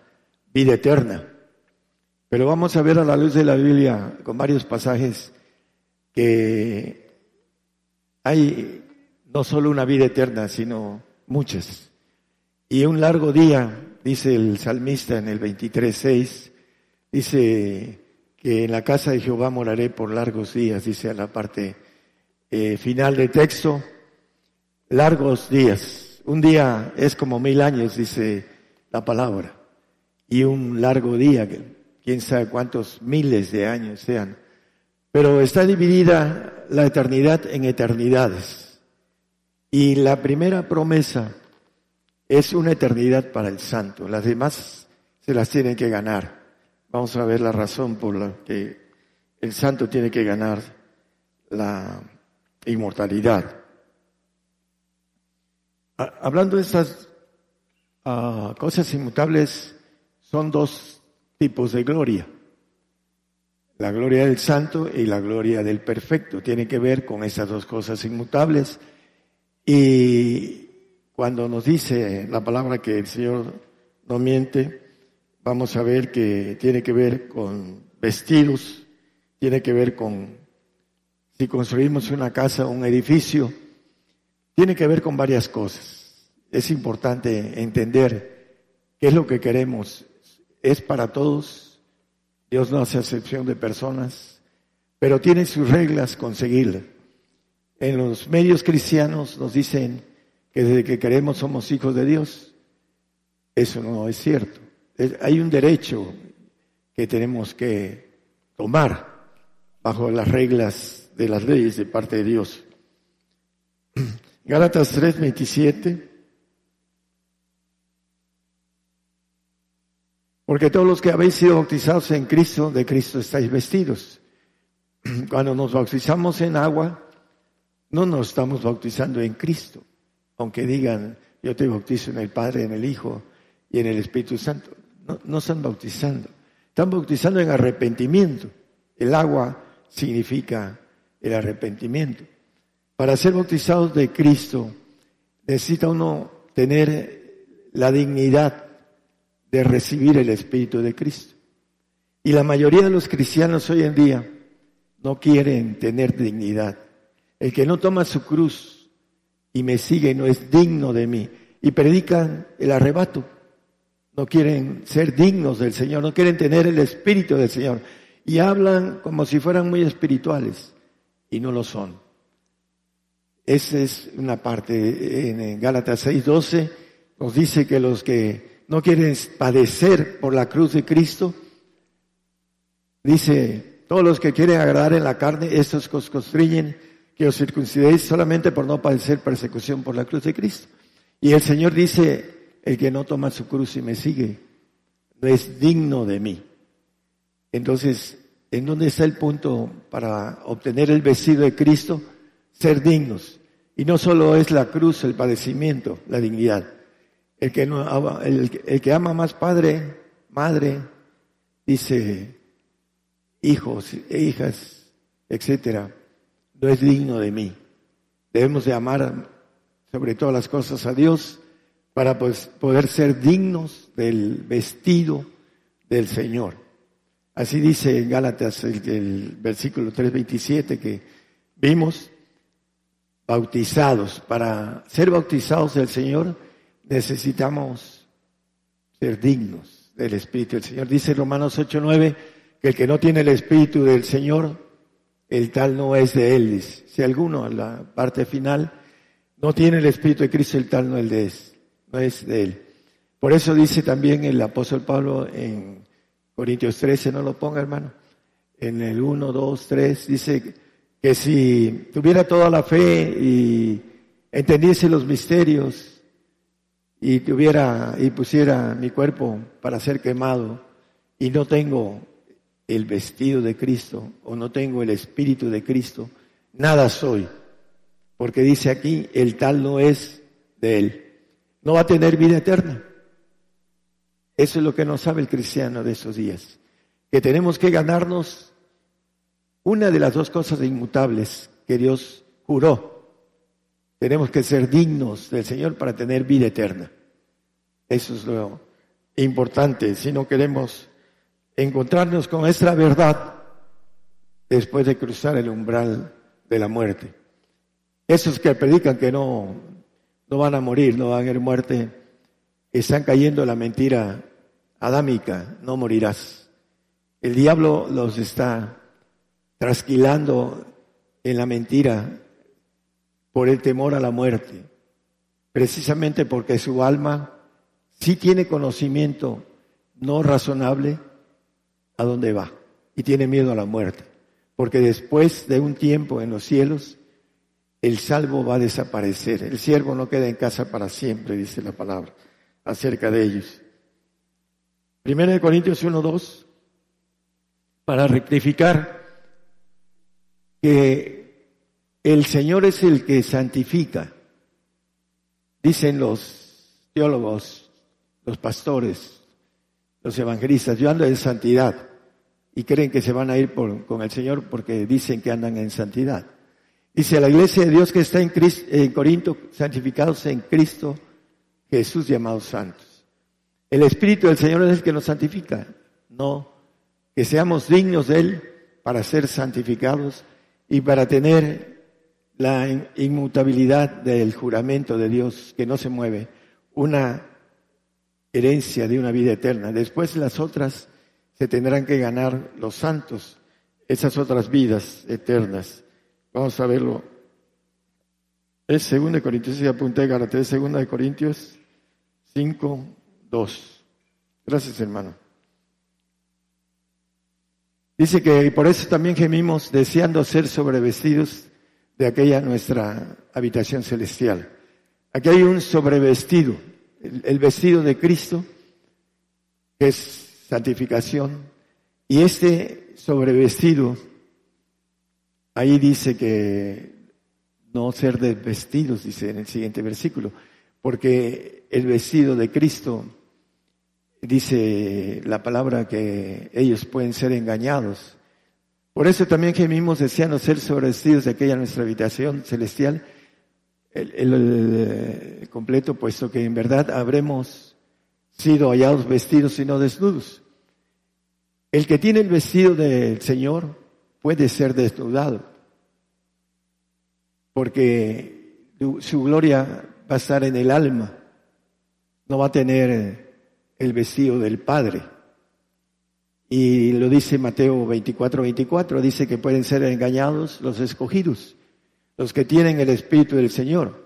vida eterna. Pero vamos a ver a la luz de la Biblia con varios pasajes que hay no solo una vida eterna, sino muchas. Y un largo día, dice el salmista en el 23.6, dice que en la casa de Jehová moraré por largos días, dice a la parte eh, final del texto, largos días. Un día es como mil años, dice la palabra. Y un largo día, quién sabe cuántos miles de años sean. Pero está dividida la eternidad en eternidades. Y la primera promesa es una eternidad para el santo. Las demás se las tienen que ganar. Vamos a ver la razón por la que el santo tiene que ganar la inmortalidad. Hablando de estas ah, cosas inmutables, son dos tipos de gloria. La gloria del santo y la gloria del perfecto. Tiene que ver con esas dos cosas inmutables. Y cuando nos dice la palabra que el Señor no miente, vamos a ver que tiene que ver con vestidos, tiene que ver con si construimos una casa, un edificio, tiene que ver con varias cosas. Es importante entender qué es lo que queremos. Es para todos. Dios no hace excepción de personas, pero tiene sus reglas conseguirla. En los medios cristianos nos dicen que desde que queremos somos hijos de Dios. Eso no es cierto. Hay un derecho que tenemos que tomar bajo las reglas de las leyes de parte de Dios. Gálatas 3:27. Porque todos los que habéis sido bautizados en Cristo, de Cristo estáis vestidos. Cuando nos bautizamos en agua, no nos estamos bautizando en Cristo. Aunque digan, yo te bautizo en el Padre, en el Hijo y en el Espíritu Santo. No, no están bautizando. Están bautizando en arrepentimiento. El agua significa el arrepentimiento. Para ser bautizados de Cristo necesita uno tener la dignidad de recibir el Espíritu de Cristo. Y la mayoría de los cristianos hoy en día no quieren tener dignidad. El que no toma su cruz y me sigue no es digno de mí. Y predican el arrebato. No quieren ser dignos del Señor, no quieren tener el Espíritu del Señor. Y hablan como si fueran muy espirituales y no lo son. Esa es una parte en Gálatas 6:12 nos dice que los que no quieren padecer por la cruz de Cristo, dice, todos los que quieren agradar en la carne, estos os constriñen que os circuncidéis solamente por no padecer persecución por la cruz de Cristo. Y el Señor dice, el que no toma su cruz y me sigue, no es digno de mí. Entonces, ¿en dónde está el punto para obtener el vestido de Cristo? ser dignos. Y no solo es la cruz, el padecimiento, la dignidad. El que, no, el, que ama más padre, madre, dice hijos e hijas, etcétera, no es digno de mí. Debemos de amar sobre todas las cosas a Dios para pues, poder ser dignos del vestido del Señor. Así dice en Gálatas el, el versículo 3.27 que vimos, bautizados. Para ser bautizados del Señor necesitamos ser dignos del Espíritu del Señor. Dice Romanos 8:9 que el que no tiene el Espíritu del Señor, el tal no es de él. Si alguno, en la parte final, no tiene el Espíritu de Cristo, el tal no es de, él, no es de él. Por eso dice también el apóstol Pablo en Corintios 13, no lo ponga hermano, en el 1, 2, 3, dice que si tuviera toda la fe y entendiese los misterios y tuviera y pusiera mi cuerpo para ser quemado y no tengo el vestido de Cristo o no tengo el espíritu de Cristo, nada soy. Porque dice aquí, el tal no es de él. No va a tener vida eterna. Eso es lo que no sabe el cristiano de esos días. Que tenemos que ganarnos una de las dos cosas inmutables que Dios juró. Tenemos que ser dignos del Señor para tener vida eterna. Eso es lo importante. Si no queremos encontrarnos con esta verdad después de cruzar el umbral de la muerte. Esos que predican que no, no van a morir, no van a haber muerte, están cayendo en la mentira adámica, no morirás. El diablo los está trasquilando en la mentira por el temor a la muerte, precisamente porque su alma sí tiene conocimiento no razonable a dónde va y tiene miedo a la muerte, porque después de un tiempo en los cielos, el salvo va a desaparecer, el siervo no queda en casa para siempre, dice la palabra acerca de ellos. Primera de Corintios 1.2, para rectificar que el Señor es el que santifica. Dicen los teólogos, los pastores, los evangelistas, yo ando en santidad y creen que se van a ir con el Señor porque dicen que andan en santidad. Dice la iglesia de Dios que está en, en Corinto, santificados en Cristo Jesús llamados santos. El Espíritu del Señor es el que nos santifica, no que seamos dignos de Él para ser santificados y para tener la inmutabilidad del juramento de Dios que no se mueve, una herencia de una vida eterna. Después las otras se tendrán que ganar los santos, esas otras vidas eternas. Vamos a verlo. Es 2 Corintios, y apunté Galatea, 2 Corintios 5, 2. Gracias, hermano. Dice que por eso también gemimos deseando ser sobrevestidos de aquella nuestra habitación celestial. Aquí hay un sobrevestido, el, vestido de Cristo, que es santificación, y este sobrevestido, ahí dice que no ser desvestidos, dice en el siguiente versículo, porque el vestido de Cristo dice la palabra que ellos pueden ser engañados. Por eso también gemimos deseando ser sobrevestidos de aquella nuestra habitación celestial, el, el, completo, puesto que en verdad habremos sido hallados vestidos y no desnudos. El que tiene el vestido del Señor puede ser desnudado, porque su gloria va a estar en el alma, no va a tener el vestido del Padre. Y lo dice Mateo 24, 24, dice que pueden ser engañados los escogidos, los que tienen el Espíritu del Señor.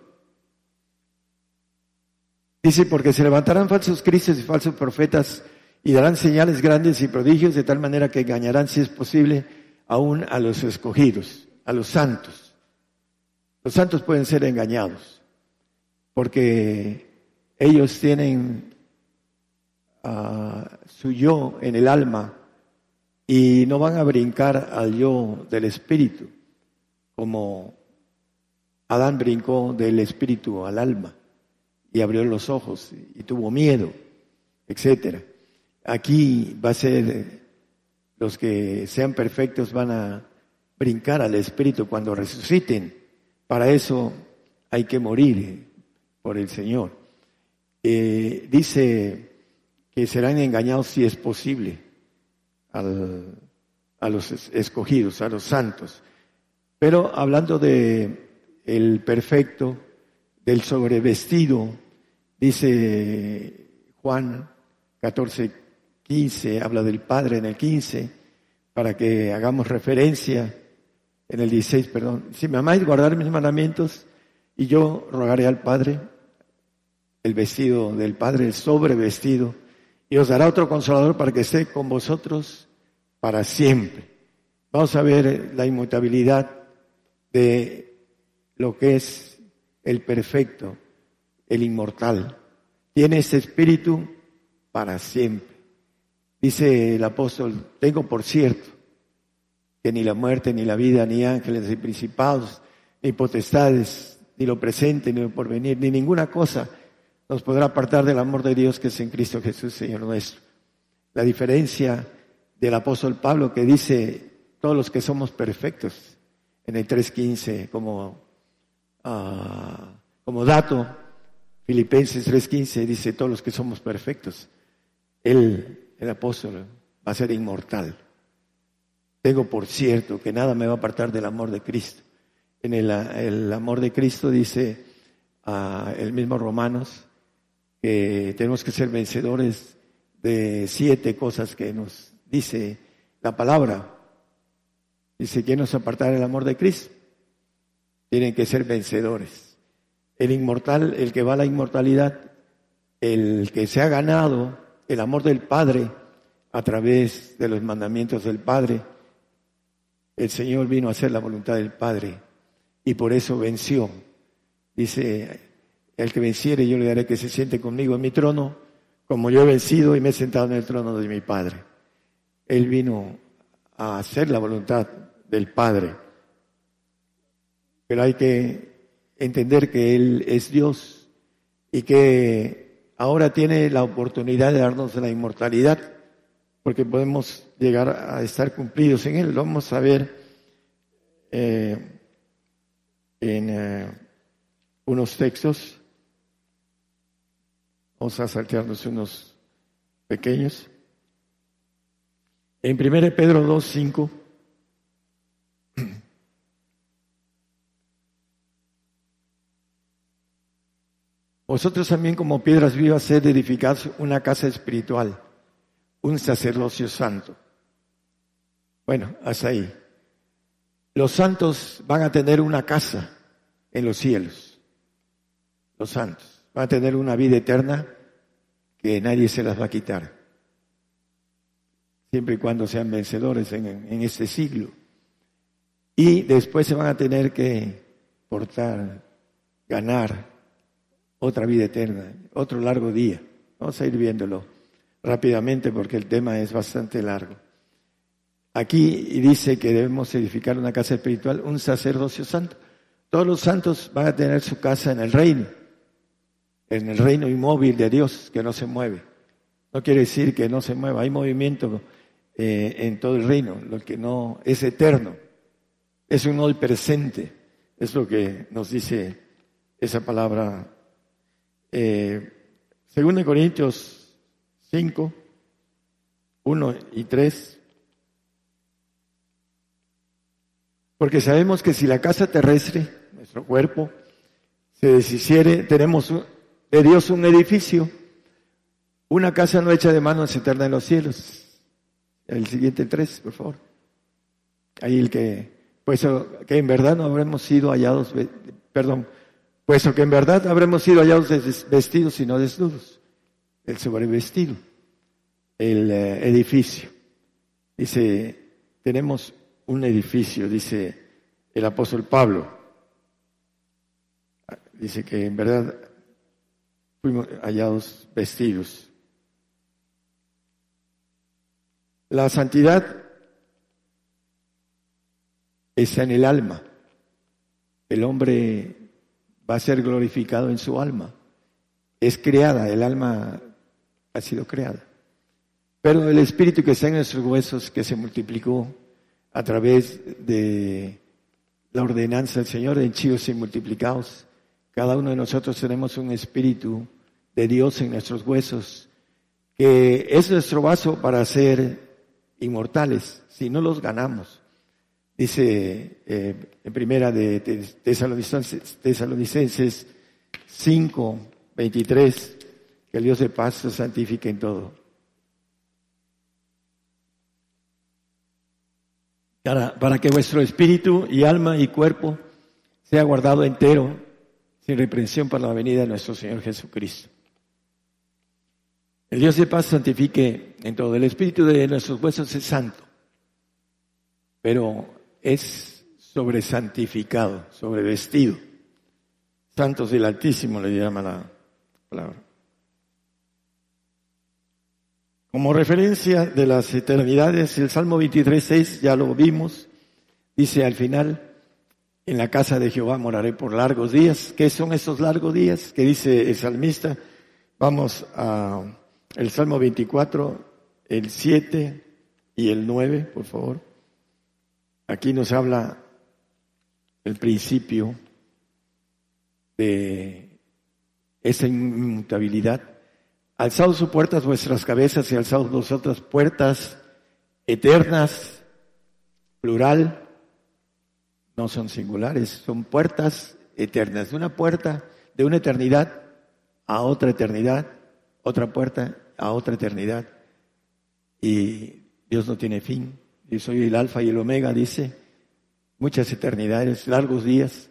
Dice, porque se levantarán falsos cristos y falsos profetas y darán señales grandes y prodigios de tal manera que engañarán, si es posible, aún a los escogidos, a los santos. Los santos pueden ser engañados porque ellos tienen su yo en el alma y no van a brincar al yo del espíritu, como Adán brincó del espíritu al alma y abrió los ojos y tuvo miedo, etcétera. Aquí va a ser los que sean perfectos van a brincar al espíritu cuando resuciten. Para eso hay que morir por el Señor. Eh, dice serán engañados si es posible a los escogidos, a los santos. Pero hablando de el perfecto, del sobrevestido, dice Juan 14, 15, habla del Padre en el 15, para que hagamos referencia en el 16, perdón. Si me amáis, guardar mis mandamientos, y yo rogaré al Padre el vestido del Padre, el sobrevestido, y os dará otro consolador para que esté con vosotros para siempre. Vamos a ver la inmutabilidad de lo que es el perfecto, el inmortal. Tiene ese espíritu para siempre. Dice el apóstol, tengo por cierto que ni la muerte, ni la vida, ni ángeles, ni principados, ni potestades, ni lo presente, ni lo porvenir, ni ninguna cosa nos podrá apartar del amor de Dios que es en Cristo Jesús, Señor nuestro. La diferencia del apóstol Pablo que dice todos los que somos perfectos en el 3.15 como, uh, como dato, Filipenses 3.15 dice todos los que somos perfectos. Él, el apóstol, va a ser inmortal. Tengo por cierto que nada me va a apartar del amor de Cristo en el, amor de Cristo, dice uh, el mismo Romanos, que tenemos que ser vencedores de siete cosas que nos dice la palabra. Dice, ¿quién nos apartará el amor de Cristo? Tienen que ser vencedores. El inmortal, el que va a la inmortalidad, el que se ha ganado el amor del Padre a través de los mandamientos del Padre, el Señor vino a hacer la voluntad del Padre y por eso venció. Dice, el que venciere yo le daré que se siente conmigo en mi trono, como yo he vencido y me he sentado en el trono de mi Padre. Él vino a hacer la voluntad del Padre. pero hay que entender que Él es Dios y que ahora tiene la oportunidad de darnos la inmortalidad, porque podemos llegar a estar cumplidos en Él. Lo vamos a ver eh, en eh, unos textos. Vamos a saltearnos unos pequeños. En 1 Pedro 2, 5. Vosotros también como piedras vivas sed edificad una casa espiritual, un sacerdocio santo. Bueno, hasta ahí. Los santos van a tener una casa en los cielos. Los santos van a tener una vida eterna que nadie se las va a quitar. Siempre y cuando sean vencedores en, en este siglo. Y después se van a tener que portar, ganar otra vida eterna, otro largo día. Vamos a ir viéndolo rápidamente porque el tema es bastante largo. Aquí dice que debemos edificar una casa espiritual, un sacerdocio santo. Todos los santos van a tener su casa en el reino, en el reino inmóvil de Dios que no se mueve. No quiere decir que no se mueva, hay movimiento eh, en todo el reino, lo que no es eterno, es un hoy presente, es lo que nos dice esa palabra eh, según Corintios 5, 1 y 3, porque sabemos que si la casa terrestre, nuestro cuerpo, se deshiciere, tenemos de Dios un edificio, una casa no hecha de manos eterna en los cielos. El siguiente tres, por favor. Ahí el que, pues que en verdad no habremos sido hallados, perdón, puesto que en verdad habremos sido hallados vestidos y no desnudos. El sobrevestido, el eh, edificio. Dice, tenemos un edificio, dice el apóstol Pablo. Dice que en verdad fuimos hallados vestidos. La santidad está en el alma. El hombre va a ser glorificado en su alma. Es creada, el alma ha sido creada. Pero el espíritu que está en nuestros huesos, que se multiplicó a través de la ordenanza del Señor, henchidos y multiplicados, cada uno de nosotros tenemos un espíritu de Dios en nuestros huesos, que es nuestro vaso para ser inmortales, si no los ganamos. Dice eh, en primera de Tesalonicenses, 5, 23, que el Dios de paz se santifique en todo. Para que vuestro espíritu y alma y cuerpo sea guardado entero, sin reprensión para la venida de nuestro Señor Jesucristo. El Dios de paz santifique en todo. El espíritu de nuestros huesos es santo, pero es sobresantificado, sobrevestido. Santos del Altísimo le llama la palabra. Como referencia de las eternidades, el Salmo 23.6, ya lo vimos, dice al final, en la casa de Jehová moraré por largos días. ¿Qué son esos largos días? Que dice el salmista. Vamos a el Salmo 24, el 7 y el 9, por favor. Aquí nos habla el principio de esa inmutabilidad. Alzaos sus puertas vuestras cabezas y alzaos vosotras puertas eternas, plural, no son singulares, son puertas eternas. De una puerta de una eternidad a otra eternidad, otra puerta a otra eternidad. Y Dios no tiene fin. Yo soy el alfa y el omega, dice, muchas eternidades, largos días,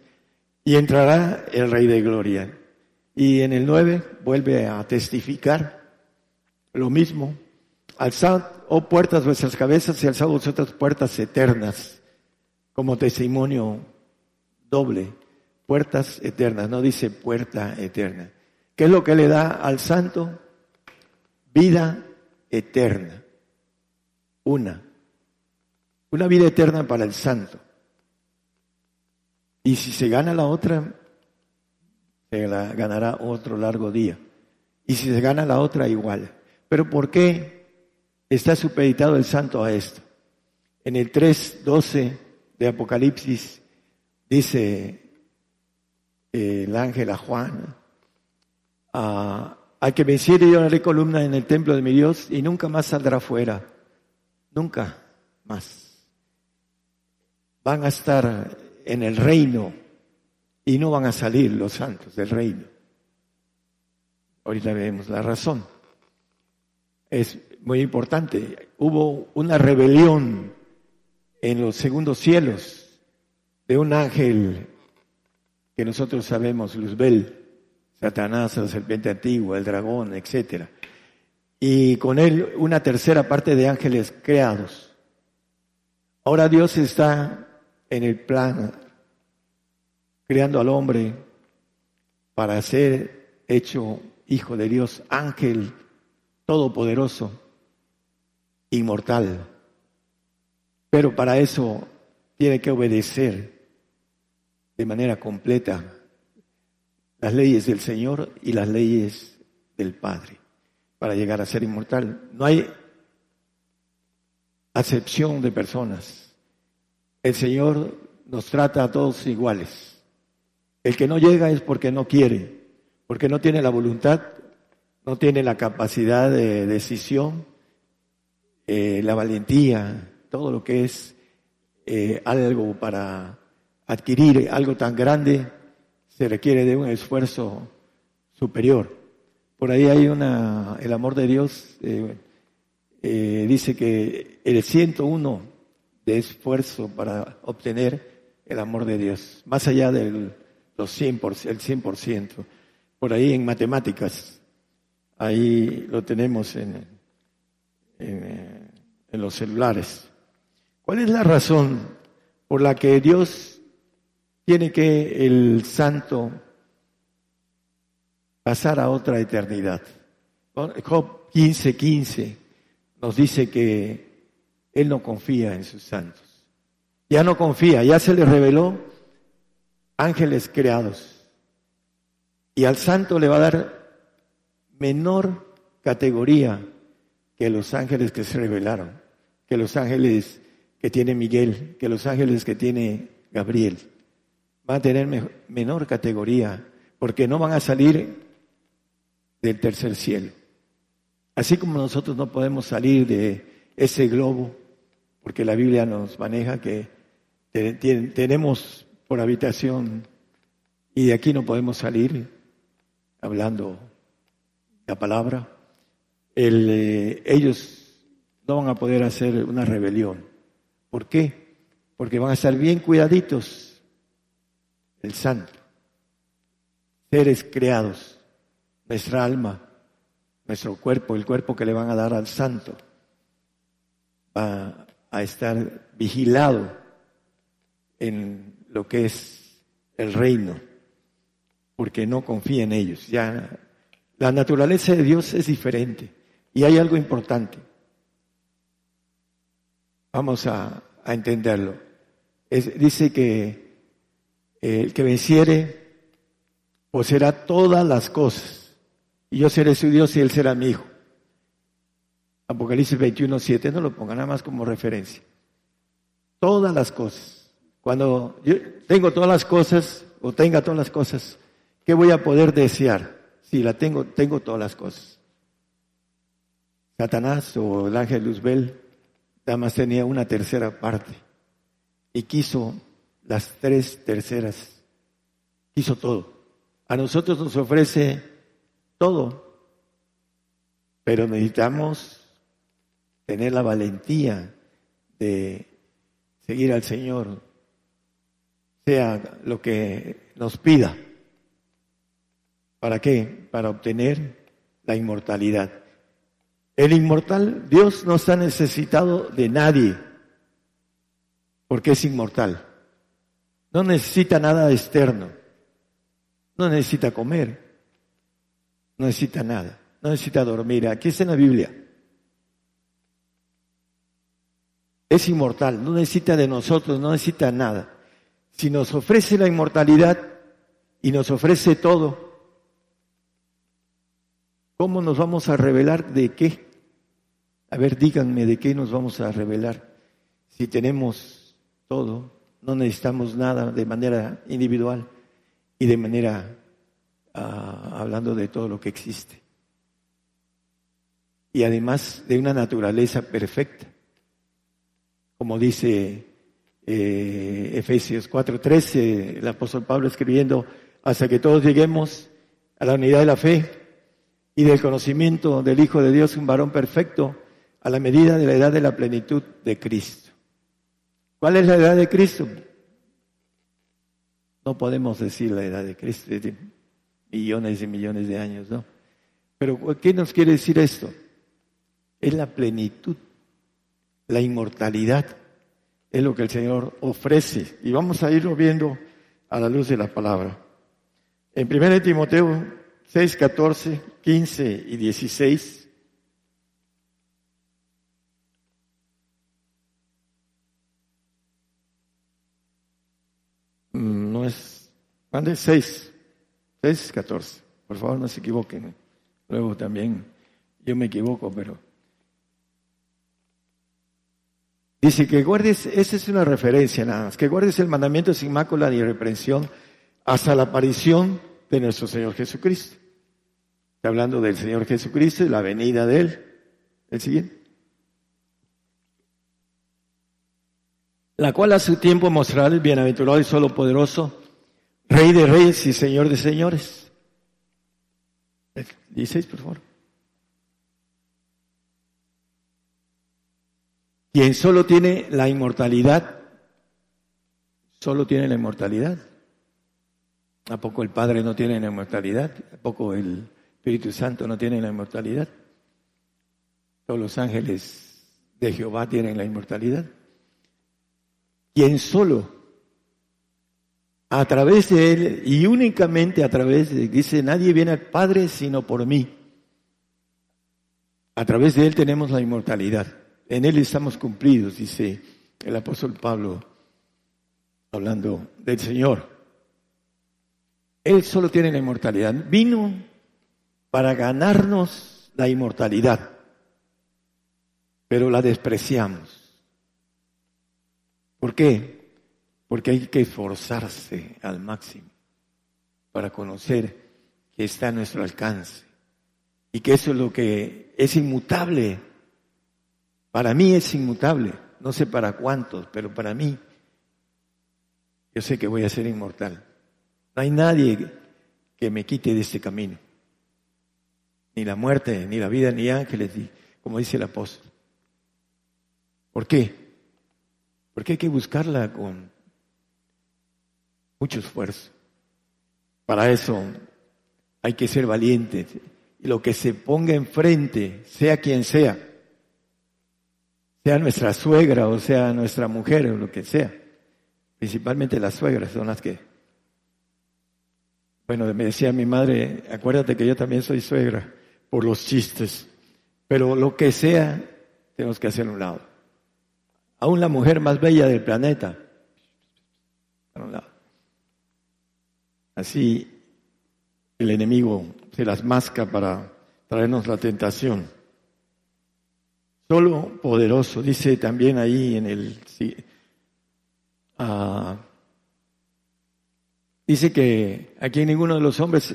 y entrará el Rey de Gloria. Y en el 9 vuelve a testificar lo mismo. Alzad, oh puertas, vuestras cabezas y alzad vosotras puertas eternas, como testimonio doble, puertas eternas, no dice puerta eterna. ¿Qué es lo que le da al santo? Vida eterna. Una. Una vida eterna para el santo. Y si se gana la otra, se la ganará otro largo día. Y si se gana la otra, igual. Pero ¿por qué está supeditado el santo a esto? En el 3.12 de Apocalipsis dice eh, el ángel a Juan, a, al que venciere yo haré columna en el templo de mi Dios y nunca más saldrá fuera. Nunca más. Van a estar en el reino y no van a salir los santos del reino. Ahorita vemos la razón. Es muy importante. Hubo una rebelión en los segundos cielos de un ángel que nosotros sabemos, Luzbel, Satanás, la serpiente antigua, el dragón, etcétera. Y con él una tercera parte de ángeles creados. Ahora Dios está en el plan creando al hombre para ser hecho hijo de Dios, ángel todopoderoso, inmortal. Pero para eso tiene que obedecer de manera completa las leyes del Señor y las leyes del Padre para llegar a ser inmortal. No hay acepción de personas. El Señor nos trata a todos iguales. El que no llega es porque no quiere, porque no tiene la voluntad, no tiene la capacidad de decisión, eh, la valentía, todo lo que es eh, algo para adquirir algo tan grande se requiere de un esfuerzo superior. Por ahí hay una, el amor de Dios eh, eh, dice que el 101 de esfuerzo para obtener el amor de Dios, más allá del los 100%, el 100%. Por ahí en matemáticas, ahí lo tenemos en, en, en los celulares. ¿Cuál es la razón por la que Dios tiene que el santo pasar a otra eternidad. Job 15:15 15 nos dice que él no confía en sus santos. Ya no confía, ya se le reveló ángeles creados. Y al santo le va a dar menor categoría que los ángeles que se revelaron, que los ángeles que tiene Miguel, que los ángeles que tiene Gabriel van a tener menor categoría, porque no van a salir del tercer cielo. Así como nosotros no podemos salir de ese globo, porque la Biblia nos maneja que tenemos por habitación y de aquí no podemos salir hablando la palabra, eh, ellos no van a poder hacer una rebelión. ¿Por qué? Porque van a estar bien cuidaditos el santo, seres creados, nuestra alma, nuestro cuerpo, el cuerpo que le van a dar al santo, va a estar vigilado en lo que es el reino, porque no confía en ellos. Ya la naturaleza de Dios es diferente y hay algo importante. Vamos a, entenderlo. dice que el que venciere poseerá todas las cosas. Y yo seré su Dios y él será mi hijo. Apocalipsis 21, 7, no lo ponga nada más como referencia. Todas las cosas. Cuando yo tengo todas las cosas, o tenga todas las cosas, ¿qué voy a poder desear? Si la tengo, tengo todas las cosas. Satanás o el ángel Luzbel, nada tenía una tercera parte. Y quiso las tres terceras. Hizo todo. A nosotros nos ofrece todo, pero necesitamos tener la valentía de seguir al Señor, sea lo que nos pida. ¿Para qué? Para obtener la inmortalidad. El inmortal, Dios no está necesitado de nadie, porque es inmortal. No necesita nada externo. No necesita comer. No necesita nada. No necesita dormir. Aquí está en la Biblia. Es inmortal. No necesita de nosotros. No necesita nada. Si nos ofrece la inmortalidad y nos ofrece todo, ¿cómo nos vamos a revelar de qué? A ver, díganme de qué nos vamos a revelar. Si tenemos todo, no necesitamos nada de manera individual y de manera ah, hablando de todo lo que existe. Y además de una naturaleza perfecta. Como dice eh, Efesios 4:13, el apóstol Pablo escribiendo, hasta que todos lleguemos a la unidad de la fe y del conocimiento del Hijo de Dios, un varón perfecto, a la medida de la edad de la plenitud de Cristo. ¿Cuál es la edad de Cristo? No podemos decir la edad de Cristo, de millones y millones de años, ¿no? Pero ¿qué nos quiere decir esto? Es la plenitud, la inmortalidad, es lo que el Señor ofrece. Y vamos a irlo viendo a la luz de la palabra. En 1 Timoteo 6, 14, 15 y 16 Mm, no mande 6, 6, 14. Por favor, no se equivoquen. Luego también yo me equivoco, pero... Dice que guardes, esa es una referencia nada más, que guardes el mandamiento sin mácula ni reprensión hasta la aparición de nuestro Señor Jesucristo. Está hablando del Señor Jesucristo y la venida de Él. El siguiente. la cual a su tiempo mostrará el bienaventurado y solo poderoso, Rey de reyes y Señor de señores. 16, por favor. Quien solo tiene la inmortalidad, solo tiene la inmortalidad. ¿A poco el Padre no tiene la inmortalidad? ¿A poco el Espíritu Santo no tiene la inmortalidad? Todos los ángeles de Jehová tienen la inmortalidad quien solo a través de Él y únicamente a través de, dice, nadie viene al Padre sino por mí. A través de Él tenemos la inmortalidad. En Él estamos cumplidos, dice el apóstol Pablo, hablando del Señor. Él solo tiene la inmortalidad. Vino para ganarnos la inmortalidad, pero la despreciamos. ¿Por qué? Porque hay que esforzarse al máximo para conocer que está a nuestro alcance y que eso es lo que es inmutable. Para mí es inmutable, no sé para cuántos, pero para mí yo sé que voy a ser inmortal. No hay nadie que me quite de este camino. Ni la muerte, ni la vida, ni ángeles, como dice el apóstol. ¿Por qué? Porque hay que buscarla con mucho esfuerzo. Para eso hay que ser valientes. Y lo que se ponga enfrente, sea quien sea, sea nuestra suegra o sea nuestra mujer o lo que sea, principalmente las suegras son las que... Bueno, me decía mi madre, acuérdate que yo también soy suegra, por los chistes, pero lo que sea, tenemos que hacer un lado aún la mujer más bella del planeta. Así el enemigo se las masca para traernos la tentación. Solo poderoso, dice también ahí en el... Ah, dice que aquí ninguno de los hombres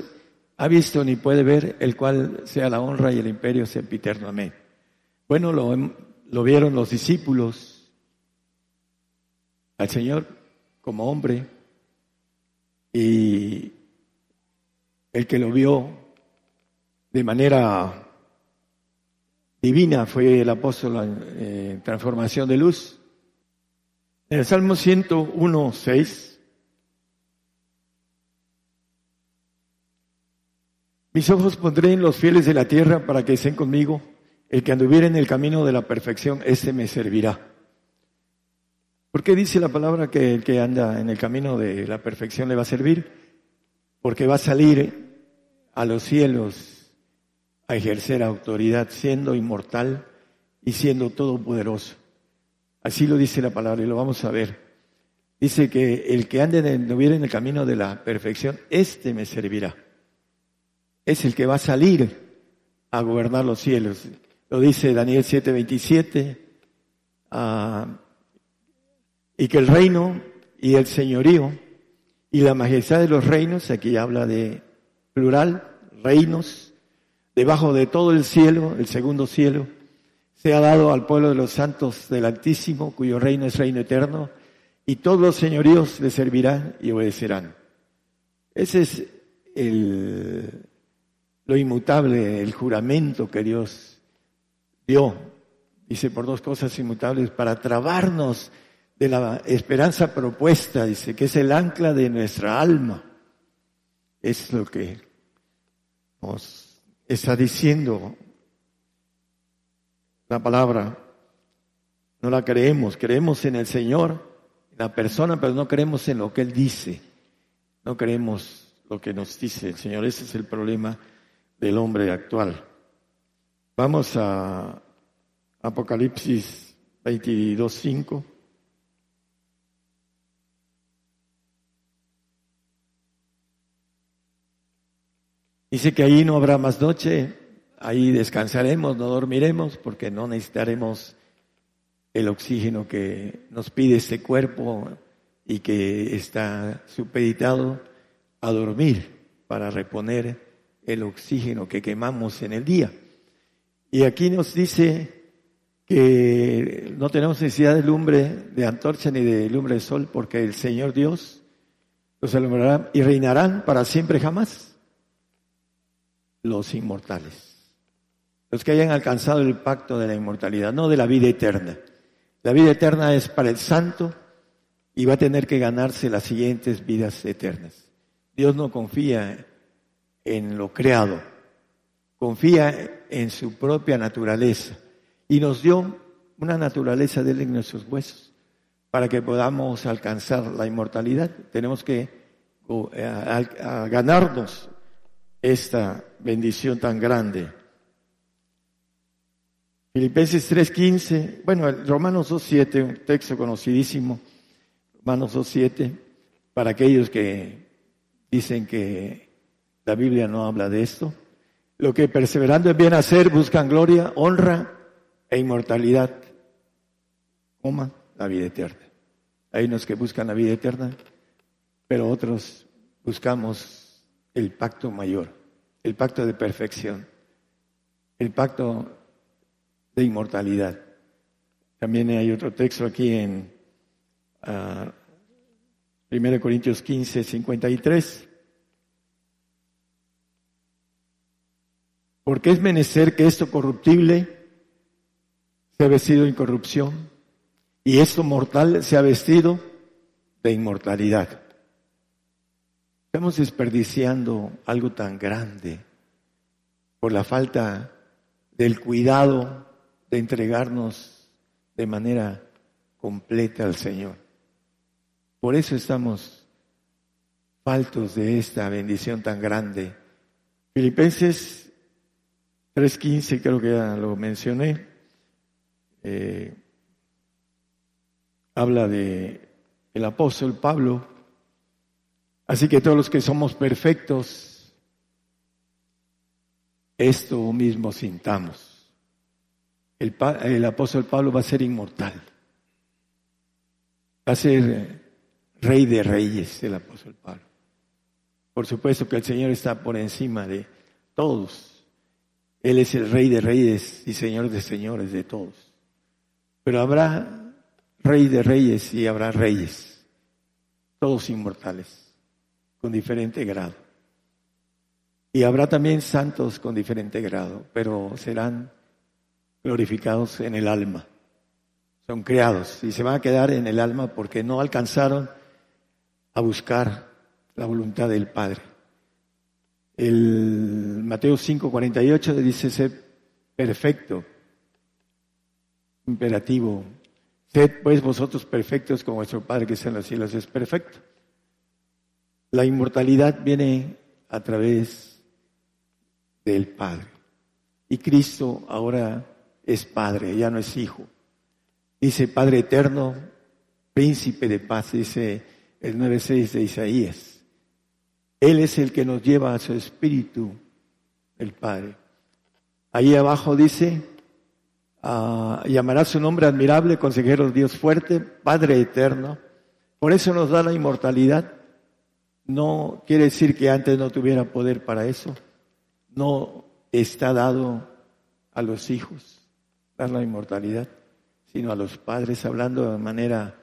ha visto ni puede ver el cual sea la honra y el imperio sempiterno. Amén. Bueno, lo, lo vieron los discípulos al Señor como hombre y el que lo vio de manera divina fue el apóstol eh, transformación de luz. En el Salmo 101, 6, mis ojos pondré en los fieles de la tierra para que estén conmigo. El que anduviera en el camino de la perfección, ese me servirá. ¿Por qué dice la palabra que el que anda en el camino de la perfección le va a servir? Porque va a salir a los cielos a ejercer autoridad siendo inmortal y siendo todopoderoso. Así lo dice la palabra y lo vamos a ver. Dice que el que ande en, en el camino de la perfección, este me servirá. Es el que va a salir a gobernar los cielos. Lo dice Daniel 7:27. Ah, y que el reino y el señorío y la majestad de los reinos, aquí habla de plural, reinos, debajo de todo el cielo, el segundo cielo, se ha dado al pueblo de los santos del Altísimo, cuyo reino es reino eterno, y todos los señoríos le servirán y obedecerán. Ese es el, lo inmutable, el juramento que Dios dio, dice, por dos cosas inmutables, para trabarnos de la esperanza propuesta, dice, que es el ancla de nuestra alma. Es lo que nos está diciendo la palabra. No la creemos, creemos en el Señor la persona, pero no creemos en lo que Él dice. No creemos lo que nos dice el Señor. Ese es el problema del hombre actual. Vamos a Apocalipsis 22.5. Dice que ahí no habrá más noche, ahí descansaremos, no dormiremos, porque no necesitaremos el oxígeno que nos pide este cuerpo y que está supeditado a dormir para reponer el oxígeno que quemamos en el día. Y aquí nos dice que no tenemos necesidad de lumbre de antorcha ni de lumbre de sol porque el Señor Dios los alumbrará y reinarán para siempre jamás los inmortales. Los que hayan alcanzado el pacto de la inmortalidad, no de la vida eterna. La vida eterna es para el santo y va a tener que ganarse las siguientes vidas eternas. Dios no confía en lo creado, confía en su propia naturaleza y nos dio una naturaleza de él en nuestros huesos para que podamos alcanzar la inmortalidad. Tenemos que eh, ganarnos esta bendición tan grande. Filipenses 3.15, bueno, Romanos 2.7, un texto conocidísimo, Romanos 2.7, para aquellos que dicen que la Biblia no habla de esto. Lo que perseverando en bien hacer buscan gloria, honra e inmortalidad. Coma la vida eterna. Hay unos que buscan la vida eterna, pero otros buscamos el pacto mayor, el pacto de perfección, el pacto de inmortalidad. También hay otro texto aquí en 1 ah, Corintios 15, 53. Porque es menester que esto corruptible sea vestido de incorrupción y esto mortal sea vestido de inmortalidad. Estamos desperdiciando algo tan grande por la falta del cuidado de entregarnos de manera completa al Señor. Por eso estamos faltos de esta bendición tan grande. Filipenses 3.15, creo que ya lo mencioné, eh, habla de el apóstol Pablo. Así que todos los que somos perfectos, esto mismo sintamos el, apóstol Pablo va a ser inmortal. Va a ser eh, rey de reyes el apóstol Pablo. Por supuesto que el Señor está por encima de todos. Él es el rey de reyes y señor de señores de todos. Pero habrá rey de reyes y habrá reyes, todos inmortales, con diferente grado. Y habrá también santos con diferente grado, pero serán glorificados en el alma. Son creados y se van a quedar en el alma porque no alcanzaron a buscar la voluntad del Padre. El Mateo 5:48 dice ser perfecto, imperativo. Sed pues vosotros perfectos como vuestro Padre que está en los cielos es perfecto. La inmortalidad viene a través del Padre. Y Cristo ahora es padre, ya no es hijo. Dice Padre eterno, príncipe de paz, dice el 9.6 de Isaías. Él es el que nos lleva a su espíritu, el Padre. Ahí abajo dice, ah, llamará su nombre admirable, consejero Dios fuerte, Padre eterno. Por eso nos da la inmortalidad. No quiere decir que antes no tuviera poder para eso. No está dado a los hijos dar la inmortalidad, sino a los padres, hablando de manera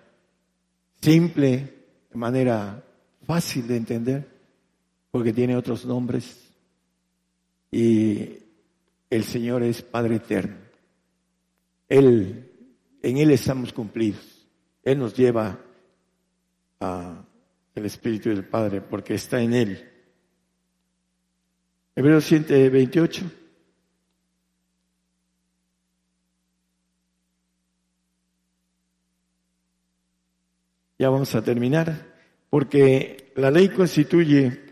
simple, de manera fácil de entender, porque tiene otros nombres. Y el Señor es Padre eterno. Él, en Él estamos cumplidos. Él nos lleva a el Espíritu del Padre, porque está en Él. Hebreos 128. Ya vamos a terminar, porque la ley constituye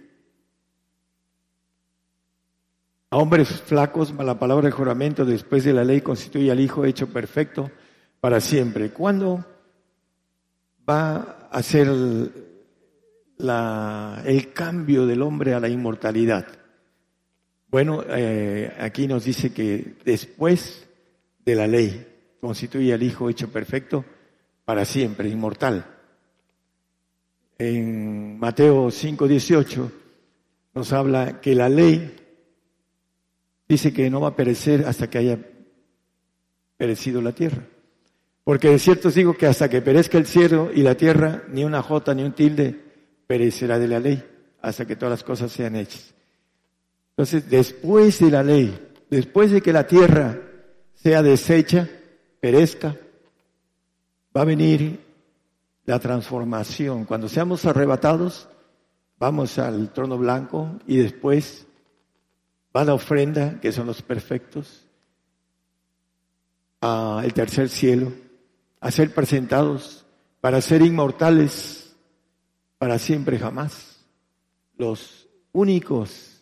a hombres flacos, la palabra de juramento después de la ley constituye al Hijo hecho perfecto para siempre. ¿Cuándo va a ser la, el cambio del hombre a la inmortalidad? Bueno, eh, aquí nos dice que después de la ley constituye al Hijo hecho perfecto para siempre, inmortal en Mateo 5:18 nos habla que la ley dice que no va a perecer hasta que haya perecido la tierra. Porque de cierto os digo que hasta que perezca el cielo y la tierra, ni una jota ni un tilde perecerá de la ley, hasta que todas las cosas sean hechas. Entonces, después de la ley, después de que la tierra sea deshecha, perezca, va a venir la transformación. Cuando seamos arrebatados, vamos al trono blanco y después va la ofrenda, que son los perfectos, al tercer cielo, a ser presentados para ser inmortales para siempre jamás. Los únicos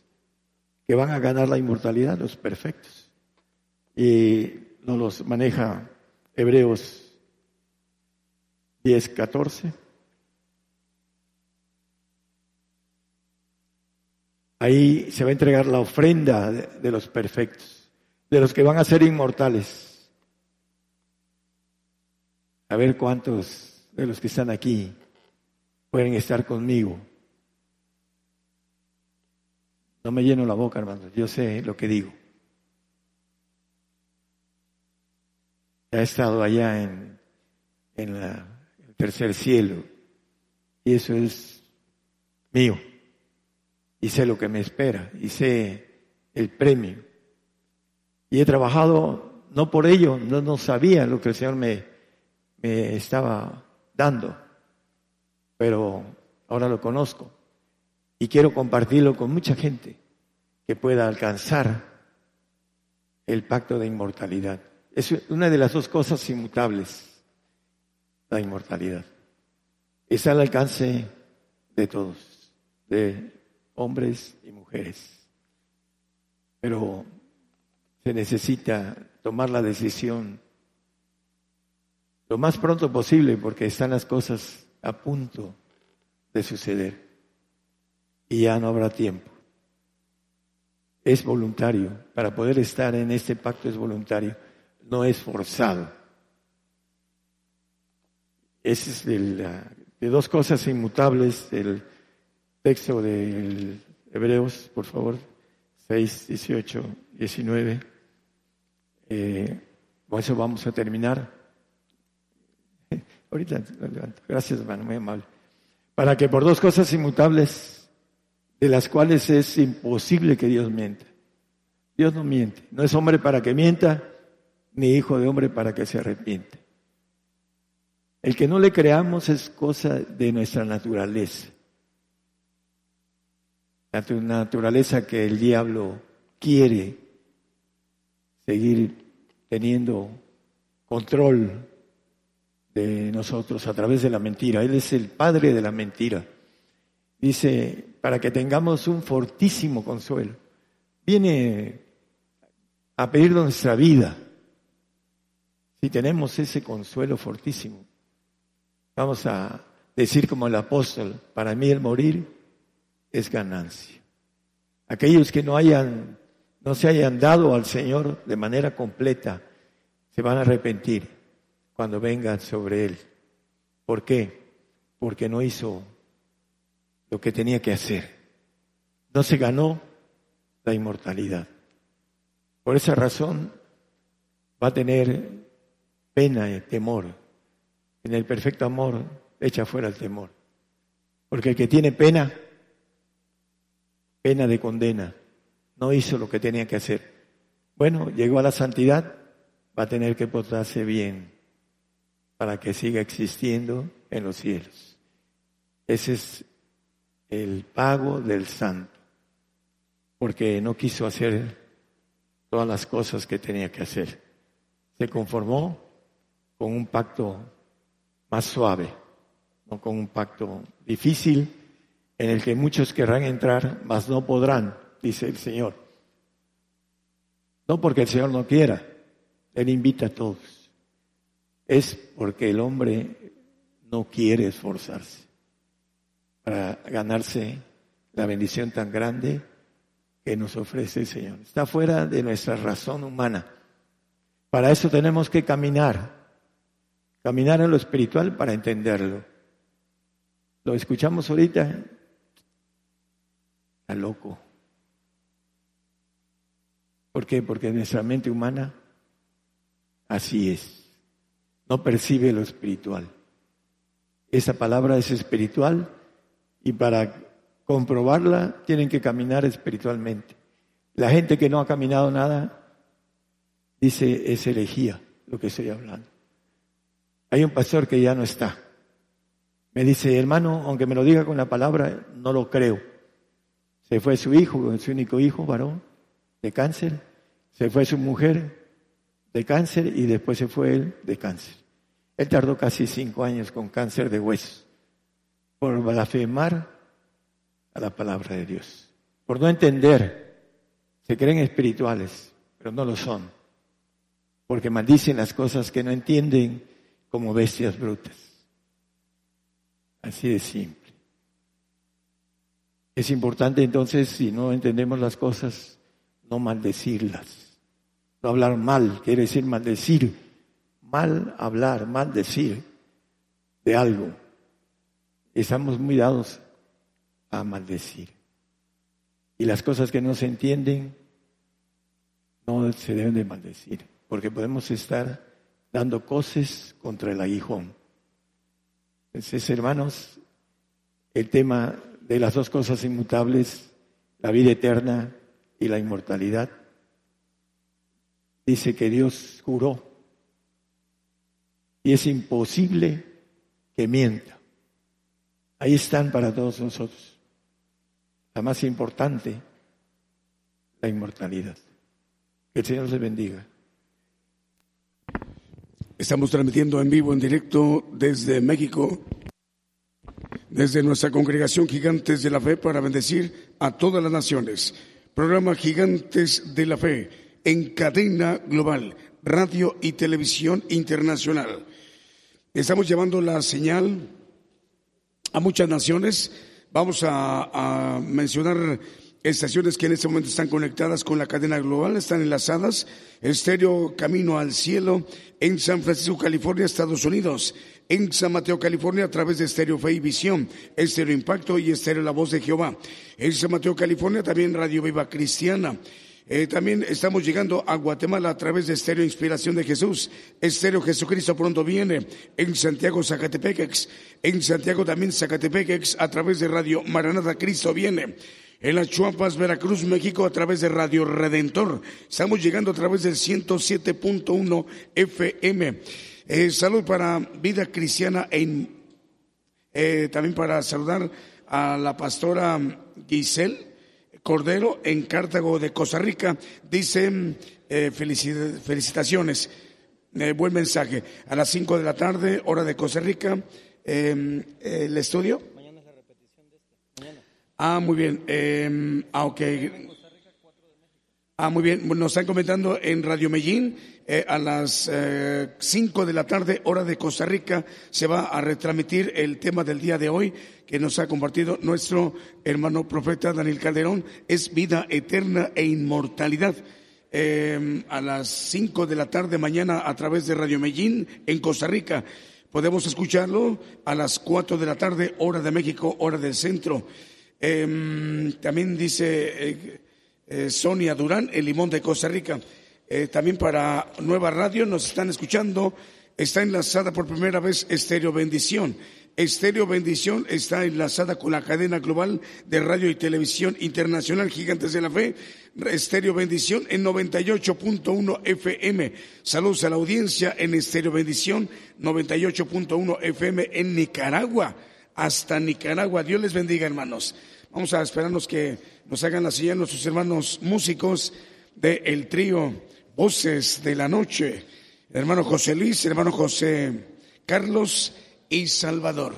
que van a ganar la inmortalidad, los perfectos. Y nos los maneja Hebreos 10, 14. Ahí se va a entregar la ofrenda de, los perfectos, de los que van a ser inmortales. A ver cuántos de los que están aquí pueden estar conmigo. No me lleno la boca, hermanos, yo sé lo que digo. He estado allá en, en la tercer cielo. Y eso es mío. Y sé lo que me espera. Y sé el premio. Y he trabajado, no por ello, no, no sabía lo que el Señor me, me estaba dando. Pero ahora lo conozco. Y quiero compartirlo con mucha gente que pueda alcanzar el pacto de inmortalidad. Es una de las dos cosas inmutables la inmortalidad. Es al alcance de todos, de hombres y mujeres. Pero se necesita tomar la decisión lo más pronto posible porque están las cosas a punto de suceder y ya no habrá tiempo. Es voluntario, para poder estar en este pacto es voluntario, no es forzado. Ese es de dos cosas inmutables del texto de Hebreos, por favor, 6, 18, 19. con eso vamos a terminar. Ahorita Gracias, hermano, muy amable. Para que por dos cosas inmutables, de las cuales es imposible que Dios mienta. Dios no miente. No es hombre para que mienta, ni hijo de hombre para que se arrepiente. El que no le creamos es cosa de nuestra naturaleza. La naturaleza que el diablo quiere seguir teniendo control de nosotros a través de la mentira. Él es el padre de la mentira. Dice, para que tengamos un fortísimo consuelo. Viene a pedir nuestra vida. Si tenemos ese consuelo fortísimo Vamos a decir como el apóstol, para mí el morir es ganancia. Aquellos que no hayan, no se hayan dado al Señor de manera completa, se van a arrepentir cuando vengan sobre Él. ¿Por qué? Porque no hizo lo que tenía que hacer. No se ganó la inmortalidad. Por esa razón va a tener pena y temor. En el perfecto amor echa fuera el temor. Porque el que tiene pena, pena de condena, no hizo lo que tenía que hacer. Bueno, llegó a la santidad, va a tener que portarse bien para que siga existiendo en los cielos. Ese es el pago del santo, porque no quiso hacer todas las cosas que tenía que hacer. Se conformó con un pacto más suave, no con un pacto difícil en el que muchos querrán entrar, mas no podrán, dice el Señor. No porque el Señor no quiera, Él invita a todos. Es porque el hombre no quiere esforzarse para ganarse la bendición tan grande que nos ofrece el Señor. Está fuera de nuestra razón humana. Para eso tenemos que caminar, caminar en lo espiritual para entenderlo. Lo escuchamos ahorita, está loco. ¿Por qué? Porque nuestra mente humana así es, no percibe lo espiritual. Esa palabra es espiritual y para comprobarla tienen que caminar espiritualmente. La gente que no ha caminado nada dice es herejía lo que estoy hablando. Hay un pastor que ya no está. Me dice, hermano, aunque me lo diga con la palabra, no lo creo. Se fue su hijo, su único hijo, varón, de cáncer. Se fue su mujer de cáncer y después se fue él de cáncer. Él tardó casi cinco años con cáncer de huesos por blasfemar a la palabra de Dios, por no entender. Se creen espirituales, pero no lo son, porque maldicen las cosas que no entienden como bestias brutas. Así de simple. Es importante entonces, si no entendemos las cosas, no maldecirlas. Hablar mal, quiere decir maldecir. Mal hablar, maldecir de algo estamos muy dados a maldecir. Y las cosas que no se entienden no se deben de maldecir, porque podemos estar dando cosas contra el aguijón. Entonces, hermanos, el tema de las dos cosas inmutables, la vida eterna y la inmortalidad, dice que Dios juró y es imposible que mienta. Ahí están para todos nosotros. La más importante, la inmortalidad. Que el Señor les bendiga. Estamos transmitiendo en vivo, en directo desde México, desde nuestra congregación Gigantes de la Fe para bendecir a todas las naciones. Programa Gigantes de la Fe en cadena global, radio y televisión internacional. Estamos llevando la señal a muchas naciones. Vamos a, mencionar estaciones que en este momento están conectadas con la cadena global, están enlazadas. Estéreo Camino al Cielo en San Francisco, California, Estados Unidos. En San Mateo, California, a través de Estéreo Fe y Visión, Estéreo Impacto y Estéreo La Voz de Jehová. En San Mateo, California, también Radio Viva Cristiana. Eh, también estamos llegando a Guatemala a través de Estéreo Inspiración de Jesús. Estéreo Jesucristo pronto viene en Santiago Zacatepequex. En Santiago también Zacatepequex a través de Radio Maranata Cristo viene. En las Chuapas, Veracruz, México, a través de Radio Redentor. Estamos llegando a través del 107.1 FM. Eh, salud para Vida Cristiana en, eh, también para saludar a la pastora Giselle Cordero en Cartago de Costa Rica. Dice, eh, felicitaciones, eh, buen mensaje. A las 5 de la tarde, hora de Costa Rica, em, el estudio. Mañana es la repetición de este. Ah, muy bien. Eh, ah. Ah, muy bien. Nos están comentando en Radio Medellín, eh, a las 5 eh, de la tarde, hora de Costa Rica, se va a retransmitir el tema del día de hoy que nos ha compartido nuestro hermano profeta Daniel Calderón, es vida eterna e inmortalidad. Eh, a las 5 de la tarde mañana a través de Radio Medellín en Costa Rica. Podemos escucharlo a las 4 de la tarde, hora de México, hora del centro. también dice Sonia Durán, el limón de Costa Rica. Eh, también para Nueva Radio nos están escuchando. Está enlazada por primera vez Estéreo Bendición. Estéreo Bendición está enlazada con la cadena global de radio y televisión internacional Gigantes de la Fe. Estéreo Bendición en 98.1 FM. Saludos a la audiencia en Estéreo Bendición 98.1 FM en Nicaragua. Hasta Nicaragua. Dios les bendiga, hermanos. Vamos a esperarnos que nos hagan la señal nuestros hermanos músicos del el trío Voces de la Noche, hermano José Luis, hermano José Carlos y Salvador.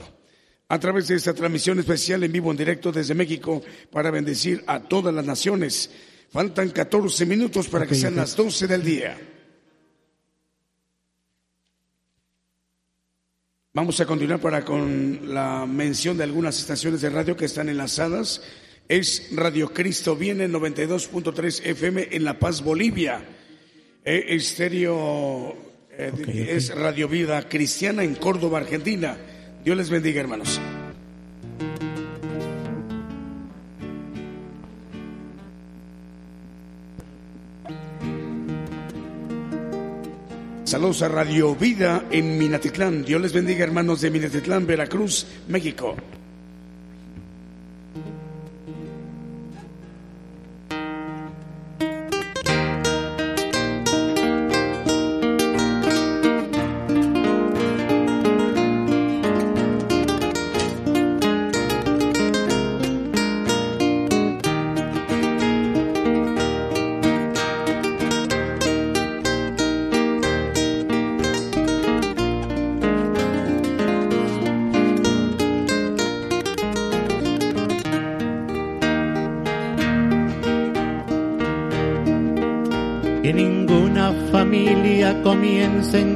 A través de esta transmisión especial en vivo, en directo desde México, para bendecir a todas las naciones. Faltan 14 minutos para que sean las 12 del día. Vamos a continuar para con la mención de algunas estaciones de radio que están enlazadas. Es Radio Cristo Viene 92.3 FM en La Paz, Bolivia. Eh, estéreo eh, es Radio Vida Cristiana en Córdoba, Argentina. Dios les bendiga, hermanos. Saludos a Radio Vida en Minatitlán. Dios les bendiga, hermanos de Minatitlán, Veracruz, México.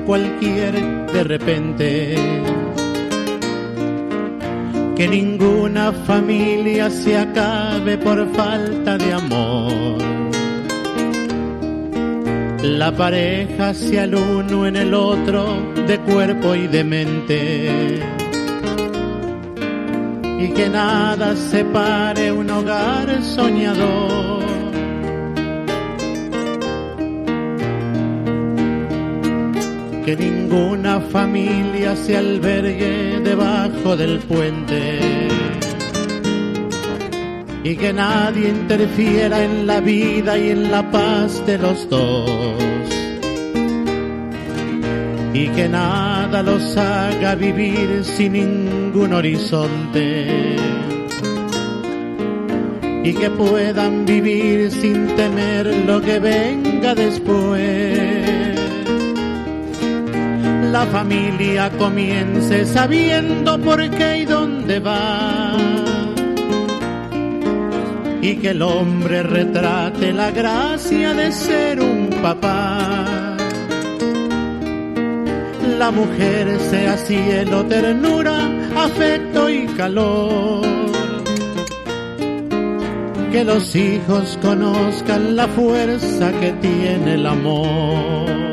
Cualquier de repente. Que ninguna familia se acabe por falta de amor. La pareja sea el uno en el otro de cuerpo y de mente. Y que nada separe un hogar soñador que ninguna familia se albergue debajo del puente. Y que nadie interfiera en la vida y en la paz de los dos. Y que nada los haga vivir sin ningún horizonte. Y que puedan vivir sin temer lo que venga después la familia comience sabiendo por qué y dónde va. Y que el hombre retrate la gracia de ser un papá. La mujer sea cielo, ternura, afecto y calor. Que los hijos conozcan la fuerza que tiene el amor.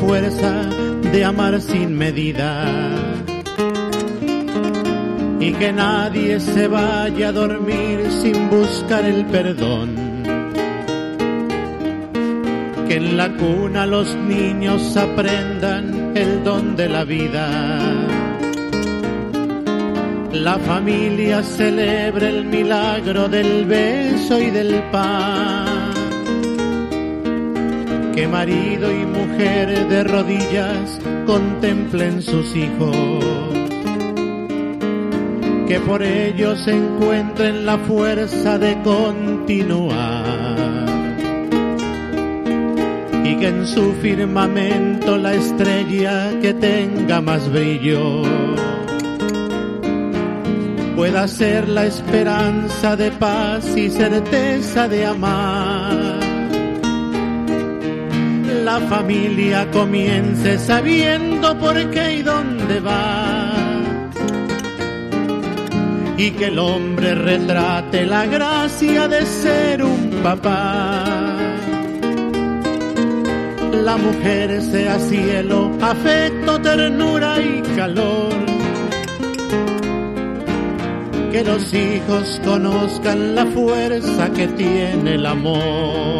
Fuerza de amar sin medida y que nadie se vaya a dormir sin buscar el perdón. Que en la cuna los niños aprendan el don de la vida. La familia celebre el milagro del beso y del pan. Que marido y mujer de rodillas contemplen sus hijos que por ellos encuentren la fuerza de continuar y que en su firmamento la estrella que tenga más brillo pueda ser la esperanza de paz y certeza de amar. La familia comience sabiendo por qué y dónde va y que el hombre retrate la gracia de ser un papá. La mujer sea cielo, afecto, ternura y calor. Que los hijos conozcan la fuerza que tiene el amor.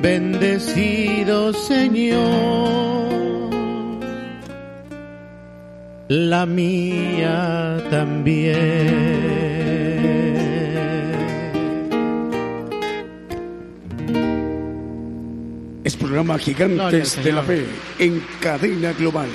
Bendecido Señor la mía también. Es programa Gigantes de la Fe en cadena global.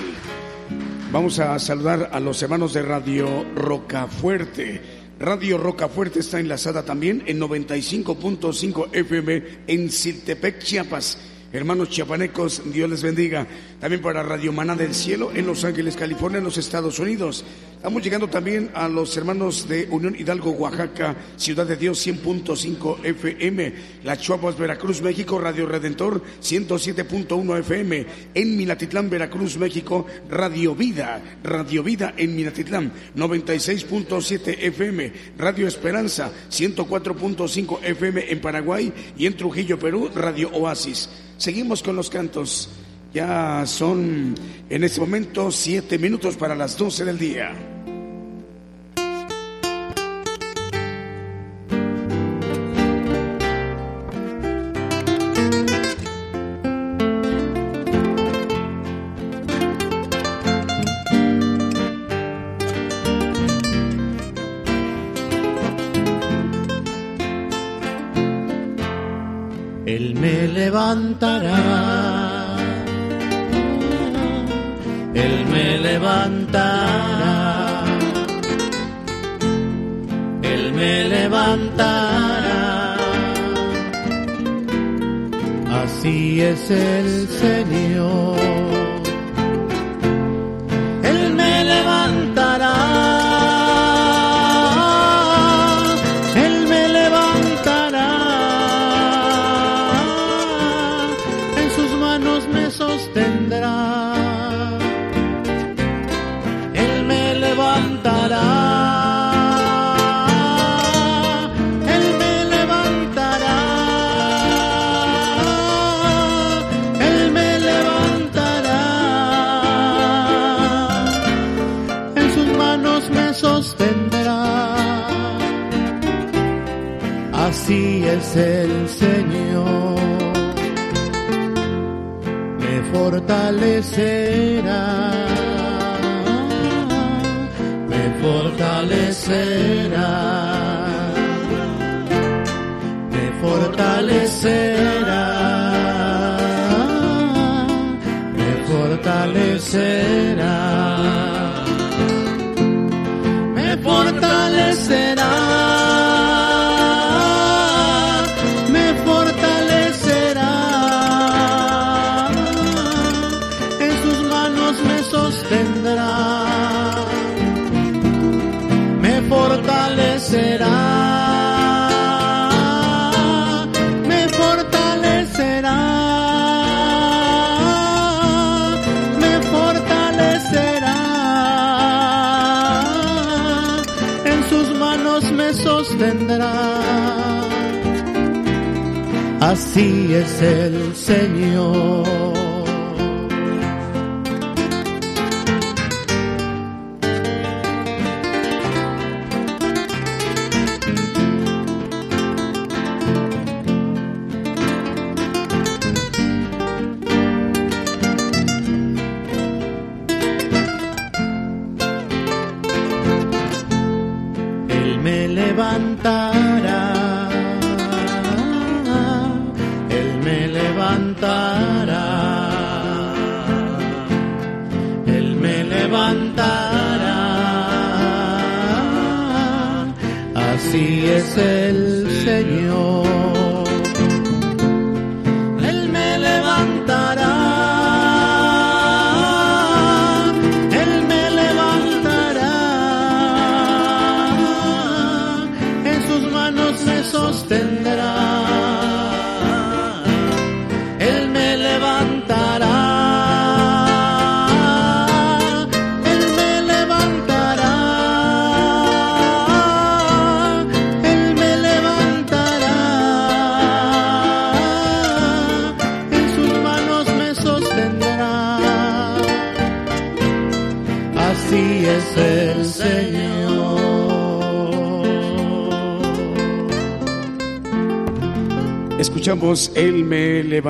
Vamos a saludar a los hermanos de Radio Rocafuerte. Radio Rocafuerte está enlazada también en 95.5 FM en Siltepec, Chiapas Hermanos chiapanecos, Dios les bendiga. También para Radio Maná del Cielo en Los Ángeles, California, en los Estados Unidos. Estamos llegando también a los hermanos de Unión Hidalgo, Oaxaca, Ciudad de Dios 100.5 FM, La Chuapas, Veracruz, México, Radio Redentor 107.1 FM, en Minatitlán, Veracruz, México, Radio Vida, Radio Vida en Minatitlán 96.7 FM, Radio Esperanza 104.5 FM en Paraguay y en Trujillo, Perú, Radio Oasis. Seguimos con los cantos. Ya son en este momento siete minutos para las doce del día. Así es el Señor.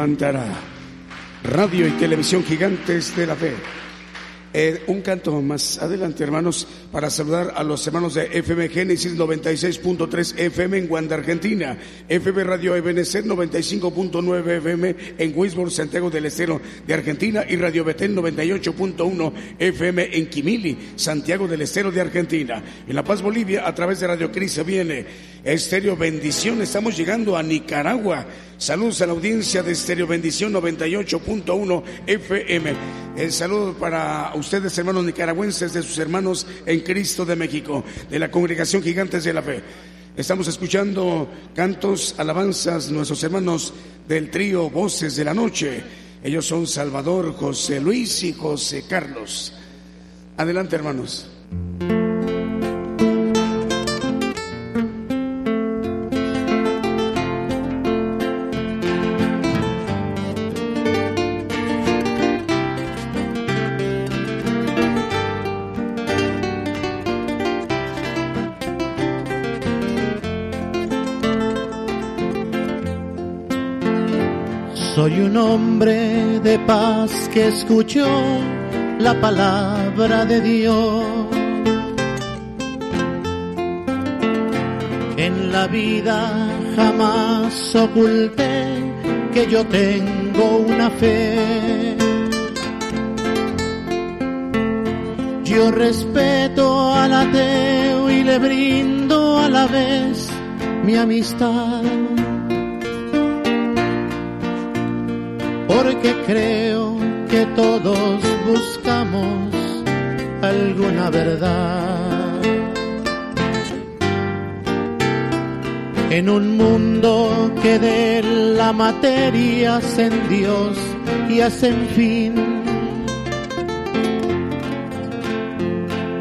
Levantará. Radio y televisión gigantes de la fe. Eh, un canto más adelante, hermanos, para saludar a los hermanos de FM Génesis 96.3 FM en Guanda, Argentina, FM Radio Ebenecer 95.9 FM en Wisborne, Santiago del Estero de Argentina y Radio Betel 98.1 FM en Quimili, Santiago del Estero de Argentina. En La Paz, Bolivia, a través de Radio Cris viene Estéreo Bendición. Estamos llegando a Nicaragua. Saludos a la audiencia de Estéreo Bendición 98.1 FM. El saludo para ustedes, hermanos nicaragüenses, de sus hermanos en Cristo de México, de la Congregación Gigantes de la Fe. Estamos escuchando cantos, alabanzas, nuestros hermanos del trío Voces de la Noche. Ellos son Salvador, José Luis y José Carlos. Adelante, hermanos. Un hombre de paz que escuchó la palabra de Dios. En la vida jamás oculté que yo tengo una fe. Yo respeto al ateo y le brindo a la vez mi amistad. Porque creo que todos buscamos alguna verdad. En un mundo que de la materia hacen Dios y hacen fin,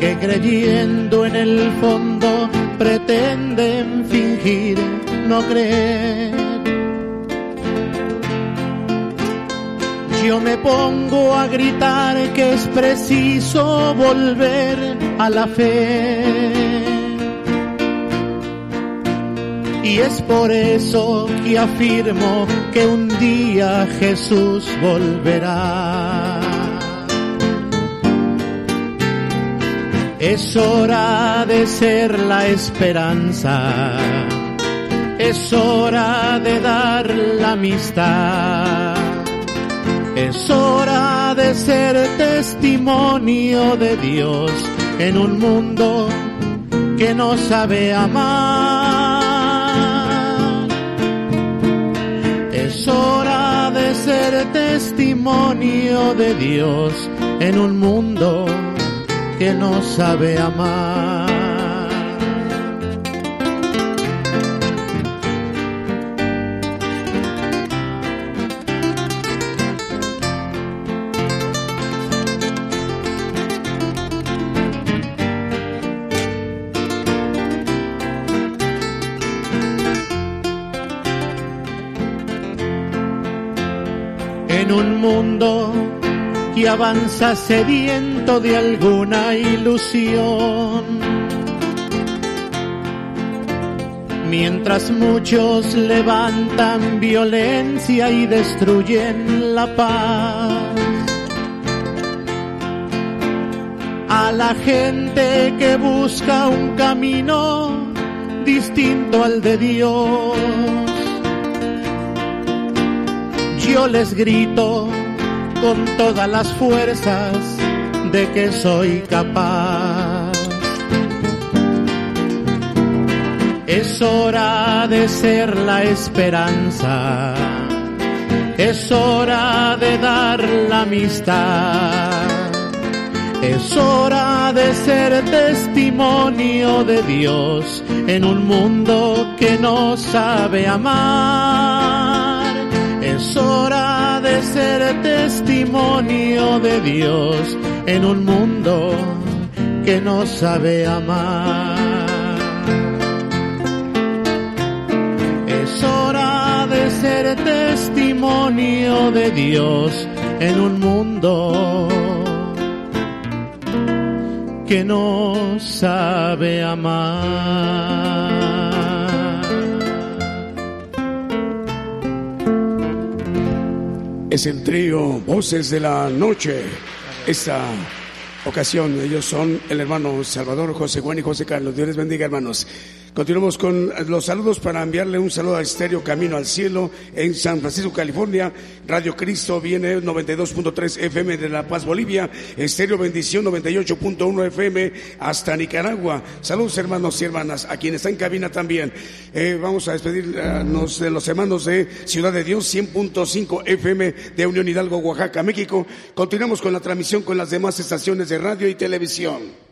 que creyendo en el fondo pretenden fingir no creer yo me pongo a gritar que es preciso volver a la fe. Y es por eso que afirmo que un día Jesús volverá. Es hora de ser la esperanza. Es hora de dar la amistad es hora de ser testimonio de Dios en un mundo que no sabe amar. Es hora de ser testimonio de Dios en un mundo que no sabe amar. Un mundo que avanza sediento de alguna ilusión. Mientras muchos levantan violencia y destruyen la paz. A la gente que busca un camino distinto al de Dios. Yo les grito con todas las fuerzas de que soy capaz. Es hora de ser la esperanza, es hora de dar la amistad, es hora de ser testimonio de Dios en un mundo que no sabe amar. Es hora de ser testimonio de Dios en un mundo que no sabe amar. Es hora de ser testimonio de Dios en un mundo que no sabe amar. Es el trío Voces de la Noche. Esta ocasión ellos son el hermano Salvador José Juan y José Carlos. Dios les bendiga, hermanos. Continuamos con los saludos para enviarle un saludo a Estéreo Camino al Cielo en San Francisco, California. Radio Cristo viene 92.3 FM de La Paz, Bolivia. Estéreo Bendición 98.1 FM hasta Nicaragua. Saludos hermanos y hermanas, a quienes están en cabina también. Eh, vamos a despedirnos de los hermanos de Ciudad de Dios 100.5 FM de Unión Hidalgo, Oaxaca, México. Continuamos con la transmisión con las demás estaciones de radio y televisión.